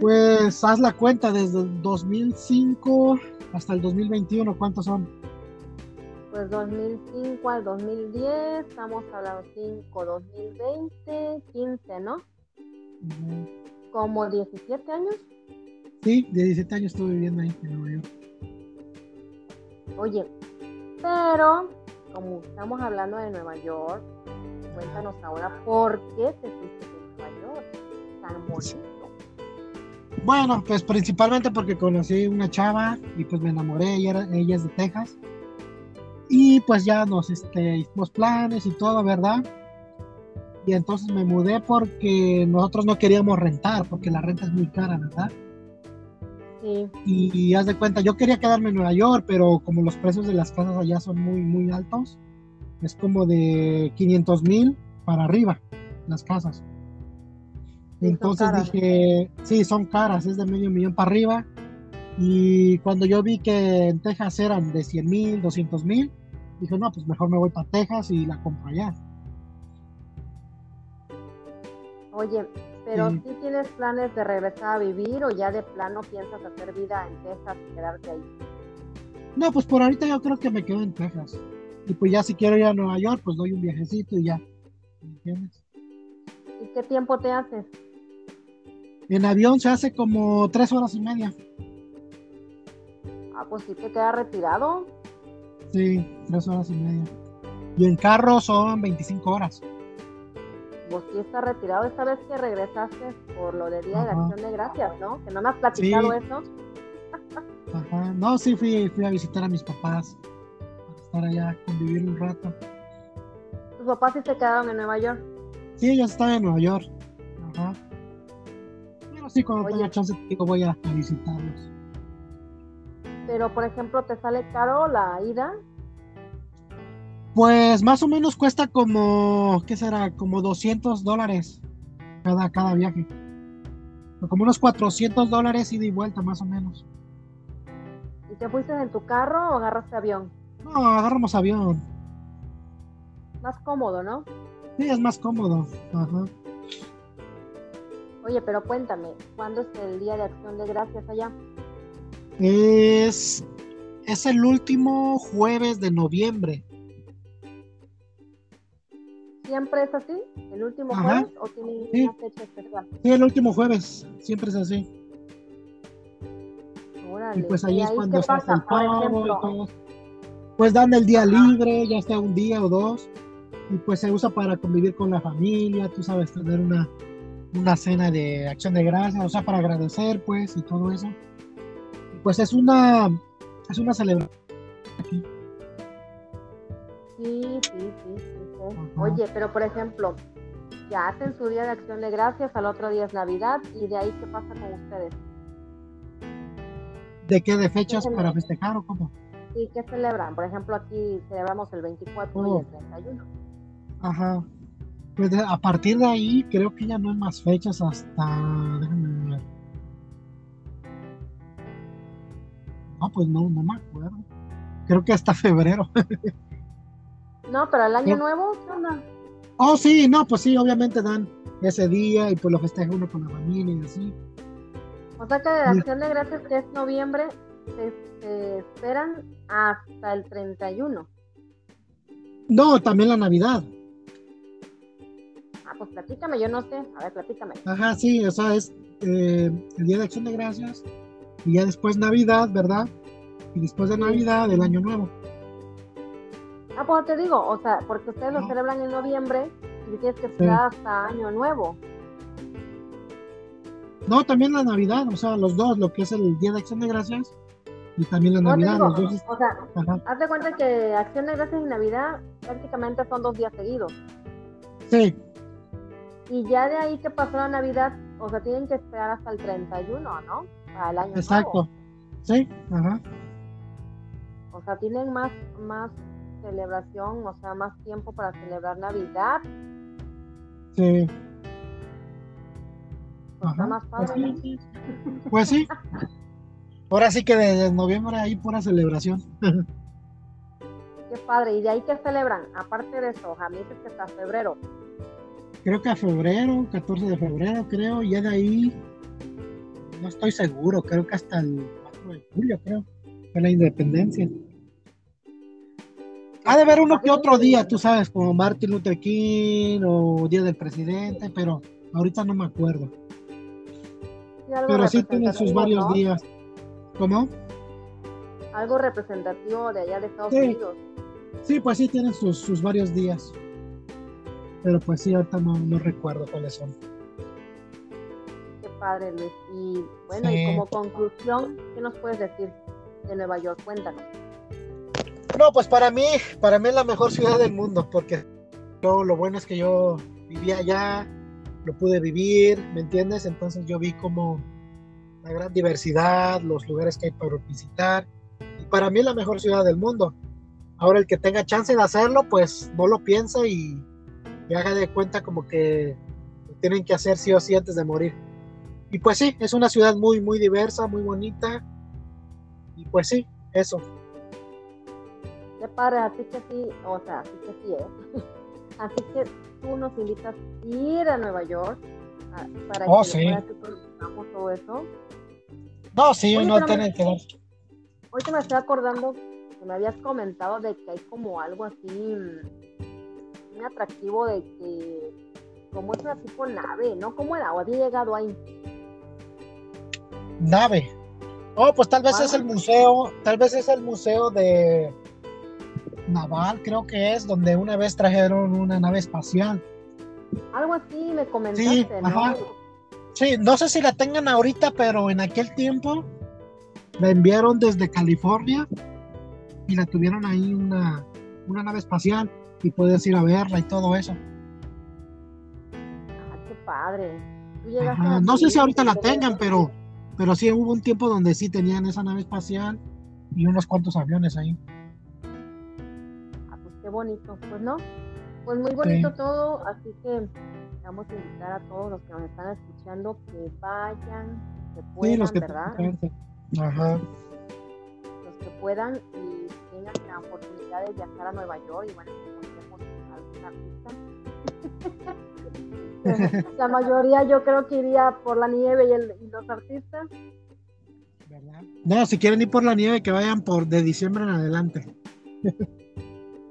Pues haz la cuenta desde el 2005 hasta el 2021, ¿cuántos son? Pues 2005 al 2010, estamos hablando 5, 2020, 15, ¿no? Ujú. Como 17 años. Sí, de 17 años estuve viviendo ahí en Nueva York. Oye, pero como estamos hablando de Nueva York, cuéntanos ahora por qué te fuiste de Nueva York tan bonito. Bueno, pues principalmente porque conocí una chava y pues me enamoré, ella, era- ella es de Texas. Y pues ya nos este, hicimos planes y todo, ¿verdad? Y entonces me mudé porque nosotros no queríamos rentar, porque la renta es muy cara, ¿verdad? Sí, Y, y haz de cuenta, yo quería quedarme en Nueva York, pero como los precios de las casas allá son muy, muy altos, es como de 500 mil para arriba las casas. Sí, Entonces dije, sí, son caras, es de medio millón para arriba. Y cuando yo vi que en Texas eran de 100 mil, 200 mil, dije, no, pues mejor me voy para Texas y la compro allá. Oye, pero Sí. tienes planes de regresar a vivir o ya de plano piensas hacer vida en Texas y quedarte ahí? No, pues por ahorita yo creo que me quedo en Texas. Y pues ya si quiero ir a Nueva York, pues doy un viajecito y ya. ¿Me entiendes? ¿Y qué tiempo te haces? En avión se hace como tres horas y media. Ah, pues sí te quedas retirado. Sí, tres horas y media. Y en carro son 25 horas. Vos sí estás retirado esta vez que regresaste por lo de Día de Ajá. Acción de Gracias, ¿no? Que no me has platicado Sí. eso. Ajá. No, sí, fui, fui a visitar a mis papás. Para estar allá, convivir un rato. Tus papás sí se quedaron en Nueva York. Sí, ellos están en Nueva York. Ajá. Pero sí, cuando Oye. tenga chance, digo, voy a, a visitarlos. Pero, por ejemplo, ¿te sale caro la ida? Pues más o menos cuesta como, ¿qué será? Como 200 dólares cada, cada viaje. Como unos 400 dólares ida y vuelta, más o menos. ¿Y te fuiste en tu carro o agarraste avión? No, agarramos avión. Más cómodo, ¿no? Sí, es más cómodo. Ajá. Oye, pero cuéntame, ¿cuándo es el Día de Acción de Gracias allá? Es, es el último jueves de noviembre. ¿Siempre es así? ¿El último jueves o tiene sí. una fecha especial? Sí, el último jueves, siempre es así. Órale. Y pues ahí ¿Y es cuando se hace el pavo y todo. Pues dan el día Ajá. libre, ya sea un día o dos, y pues se usa para convivir con la familia, tú sabes, tener una, una cena de acción de gracias, o sea, para agradecer, pues, y todo eso. Y Pues es una, es una celebración. aquí. Sí, sí, sí, sí, sí. Oye, pero por ejemplo, ya hacen su día de acción de gracias, al otro día es Navidad, y de ahí, ¿qué pasa con ustedes? ¿De qué? ¿De fechas para festejar o cómo? ¿Y qué celebran? Por ejemplo, aquí celebramos el 24 y Oh. el 31. Ajá. Pues a partir de ahí creo que ya no hay más fechas hasta... Déjame ver. No, pues no, no me acuerdo. Creo que hasta febrero. No, pero el año No. nuevo, ¿qué onda? Oh, sí, no, pues sí, obviamente dan ese día y pues lo festeja uno con la familia y así. O sea que de acción de gracias, que es noviembre, se, se esperan hasta el 31. No, también la Navidad. Ah, pues platícame, yo no sé. A ver, platícame. Ajá, sí, o sea, es eh, el Día de Acción de Gracias y ya después Navidad, ¿verdad? Y después de. Navidad, el Año Nuevo. Ah, pues te digo, o sea, porque ustedes lo celebran en noviembre y tienes que esperar hasta año nuevo. No, también la Navidad, o sea, los dos, lo que es el Día de Acción de Gracias y también la No, Navidad, digo, los dos. es- o sea, Ajá. haz de cuenta que acción de gracias y navidad prácticamente son dos días seguidos. Sí, Y ya de ahí que pasó la navidad, o sea, tienen que esperar hasta el 31, ¿no? Para el año exacto. nuevo. Sí, ajá. O sea, tienen más, más celebración, o sea, más tiempo para celebrar navidad. Sí. Está Ajá. más Pues padre. sí, pues sí. Ahora sí que desde noviembre hay pura celebración. Qué padre. ¿Y de ahí qué celebran? Aparte de eso, a mí dices que hasta febrero. Creo que a febrero, 14 de febrero, creo, ya de ahí no estoy seguro, creo que hasta el 4 de julio, creo, fue la independencia. Ha de haber uno que otro día, tú sabes, como Martin Luther King o Día del Presidente, pero ahorita no me acuerdo. Pero sí tienen sus varios ¿no? días. ¿Cómo? Algo representativo de allá de Estados Sí. Unidos. Sí, pues sí tienen sus, sus varios días. Pero pues sí, ahorita no, no recuerdo cuáles son. Qué padre, Luis. Y bueno, Sí. y como conclusión, ¿qué nos puedes decir de Nueva York? Cuéntanos. No, pues para mí, para mí es la mejor ciudad del mundo, porque yo, lo bueno es que yo vivía allá, lo pude vivir, ¿me entiendes? Entonces yo vi como la gran diversidad, los lugares que hay para visitar, y para mí es la mejor ciudad del mundo. Ahora el que tenga chance de hacerlo, pues no lo piensa y, y haga de cuenta como que lo tienen que hacer sí o sí antes de morir. Y pues sí, es una ciudad muy, muy diversa, muy bonita, y pues sí, eso. Padre, así que sí, o sea, así que sí, ¿eh? Así que tú nos invitas a ir a Nueva York a- para Oh, que sí. que conozcamos todo eso. No, sí, Oye, no tienen que dar. Ahorita me estoy acordando que me habías comentado de que hay como algo así, mm, un atractivo de que, como es una tipo nave, ¿no? ¿Cómo era? ¿O había llegado ahí? Nave. Oh, pues tal vez Ah. es el museo, tal vez es el museo de Naval, creo que es, donde una vez trajeron una nave espacial. Algo así me comentaste, Sí, ¿no? ajá. Sí, no sé si la tengan ahorita, pero en aquel tiempo la enviaron desde California y la tuvieron ahí una, una nave espacial y puedes ir a verla y todo eso. Ah, qué padre. Tú Ajá, No sé si ahorita la tengan, pero, pero sí hubo un tiempo donde sí tenían esa nave espacial y unos cuantos aviones ahí. Bonito, pues no. Pues muy bonito todo, así que vamos a invitar a todos los que nos están escuchando que vayan, que Sí, puedan, los que ¿verdad? Ajá. Los que puedan y tengan la oportunidad de viajar a Nueva York y bueno, algún artista. la mayoría yo creo que iría por la nieve y, el- y los artistas. No, si quieren ir por la nieve, que vayan por de diciembre en adelante.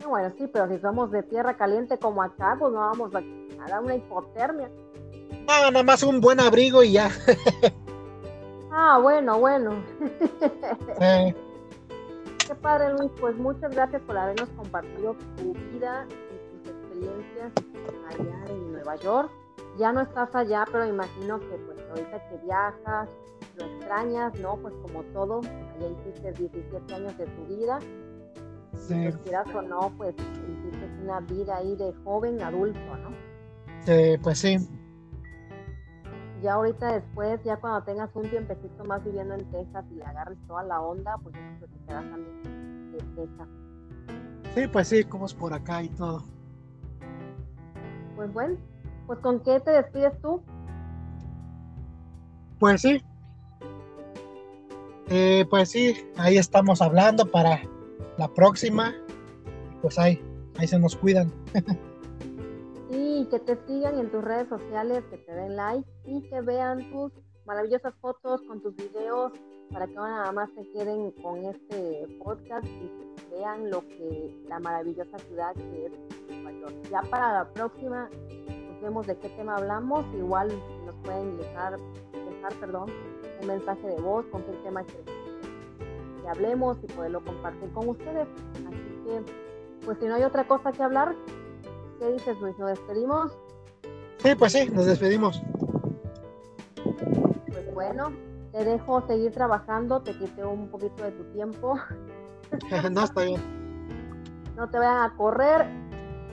Bueno, sí, pero si somos de tierra caliente como acá, pues no vamos a, dar una hipotermia. No, nada más un buen abrigo y ya. ah, bueno, bueno. sí. Qué padre, Luis. Pues muchas gracias por habernos compartido tu vida y tus experiencias allá en Nueva York. Ya no estás allá, pero imagino que pues ahorita que viajas, lo extrañas, ¿no? Pues como todo, ya hiciste 17 años de tu vida si quieras o no, pues hiciste una vida ahí de joven adulto, ¿no? Sí, pues sí. Ya ahorita después, ya cuando tengas un tiempecito más viviendo en Texas y le agarres toda la onda, pues yo creo que te quedas también de Texas. Sí, pues sí, como es por acá y todo. Pues bueno, pues ¿con qué te despides tú? Pues sí. Eh, pues sí, ahí estamos hablando para la próxima, pues ahí, ahí se nos cuidan. Sí, que te sigan en tus redes sociales, que te den like y que vean tus maravillosas fotos con tus videos para que nada más se queden con este podcast y vean lo que la maravillosa ciudad que es Nueva Ya para la próxima nos vemos de qué tema hablamos, igual nos pueden dejar, dejar perdón, un mensaje de voz con qué tema quieren hablemos y poderlo compartir con ustedes. Así que, pues si no hay otra cosa que hablar, ¿qué dices Luis? ¿Nos despedimos? Sí, pues sí, nos despedimos. Pues bueno, te dejo seguir trabajando, te quité un poquito de tu tiempo. no, está bien. No te vayan a correr.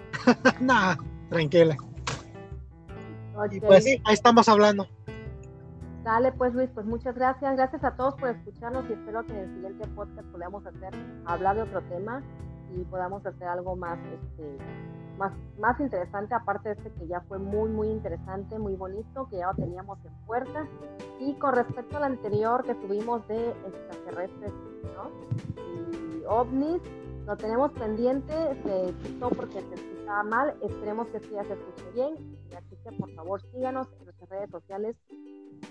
Nada, tranquila. Y pues sí, ahí estamos hablando. Dale, pues Luis, pues muchas gracias. Gracias a todos por escucharnos y espero que en el siguiente podcast podamos hacer, hablar de otro tema y podamos hacer algo más, este, más, más interesante, aparte de este que ya fue muy, muy interesante, muy bonito, que ya lo teníamos en puerta. Y con respecto al anterior que tuvimos de extraterrestres, ¿no? Y ovnis, lo tenemos pendiente, se quitó porque se escuchaba mal, esperemos que sí ya se escuche bien, así que por favor síganos nuestras redes sociales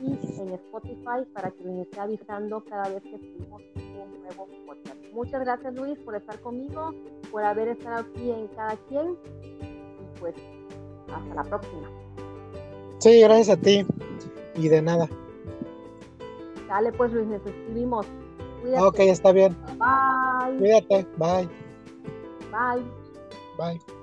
y en Spotify para que les esté avisando cada vez que subimos un nuevo podcast. Muchas gracias Luis por estar conmigo, por haber estado aquí en cada quien y pues hasta la próxima. Sí, gracias a ti y de nada. Dale pues Luis, nos escribimos. Cuídate. Ok, está bien. Bye. Cuídate, bye. Bye. Bye.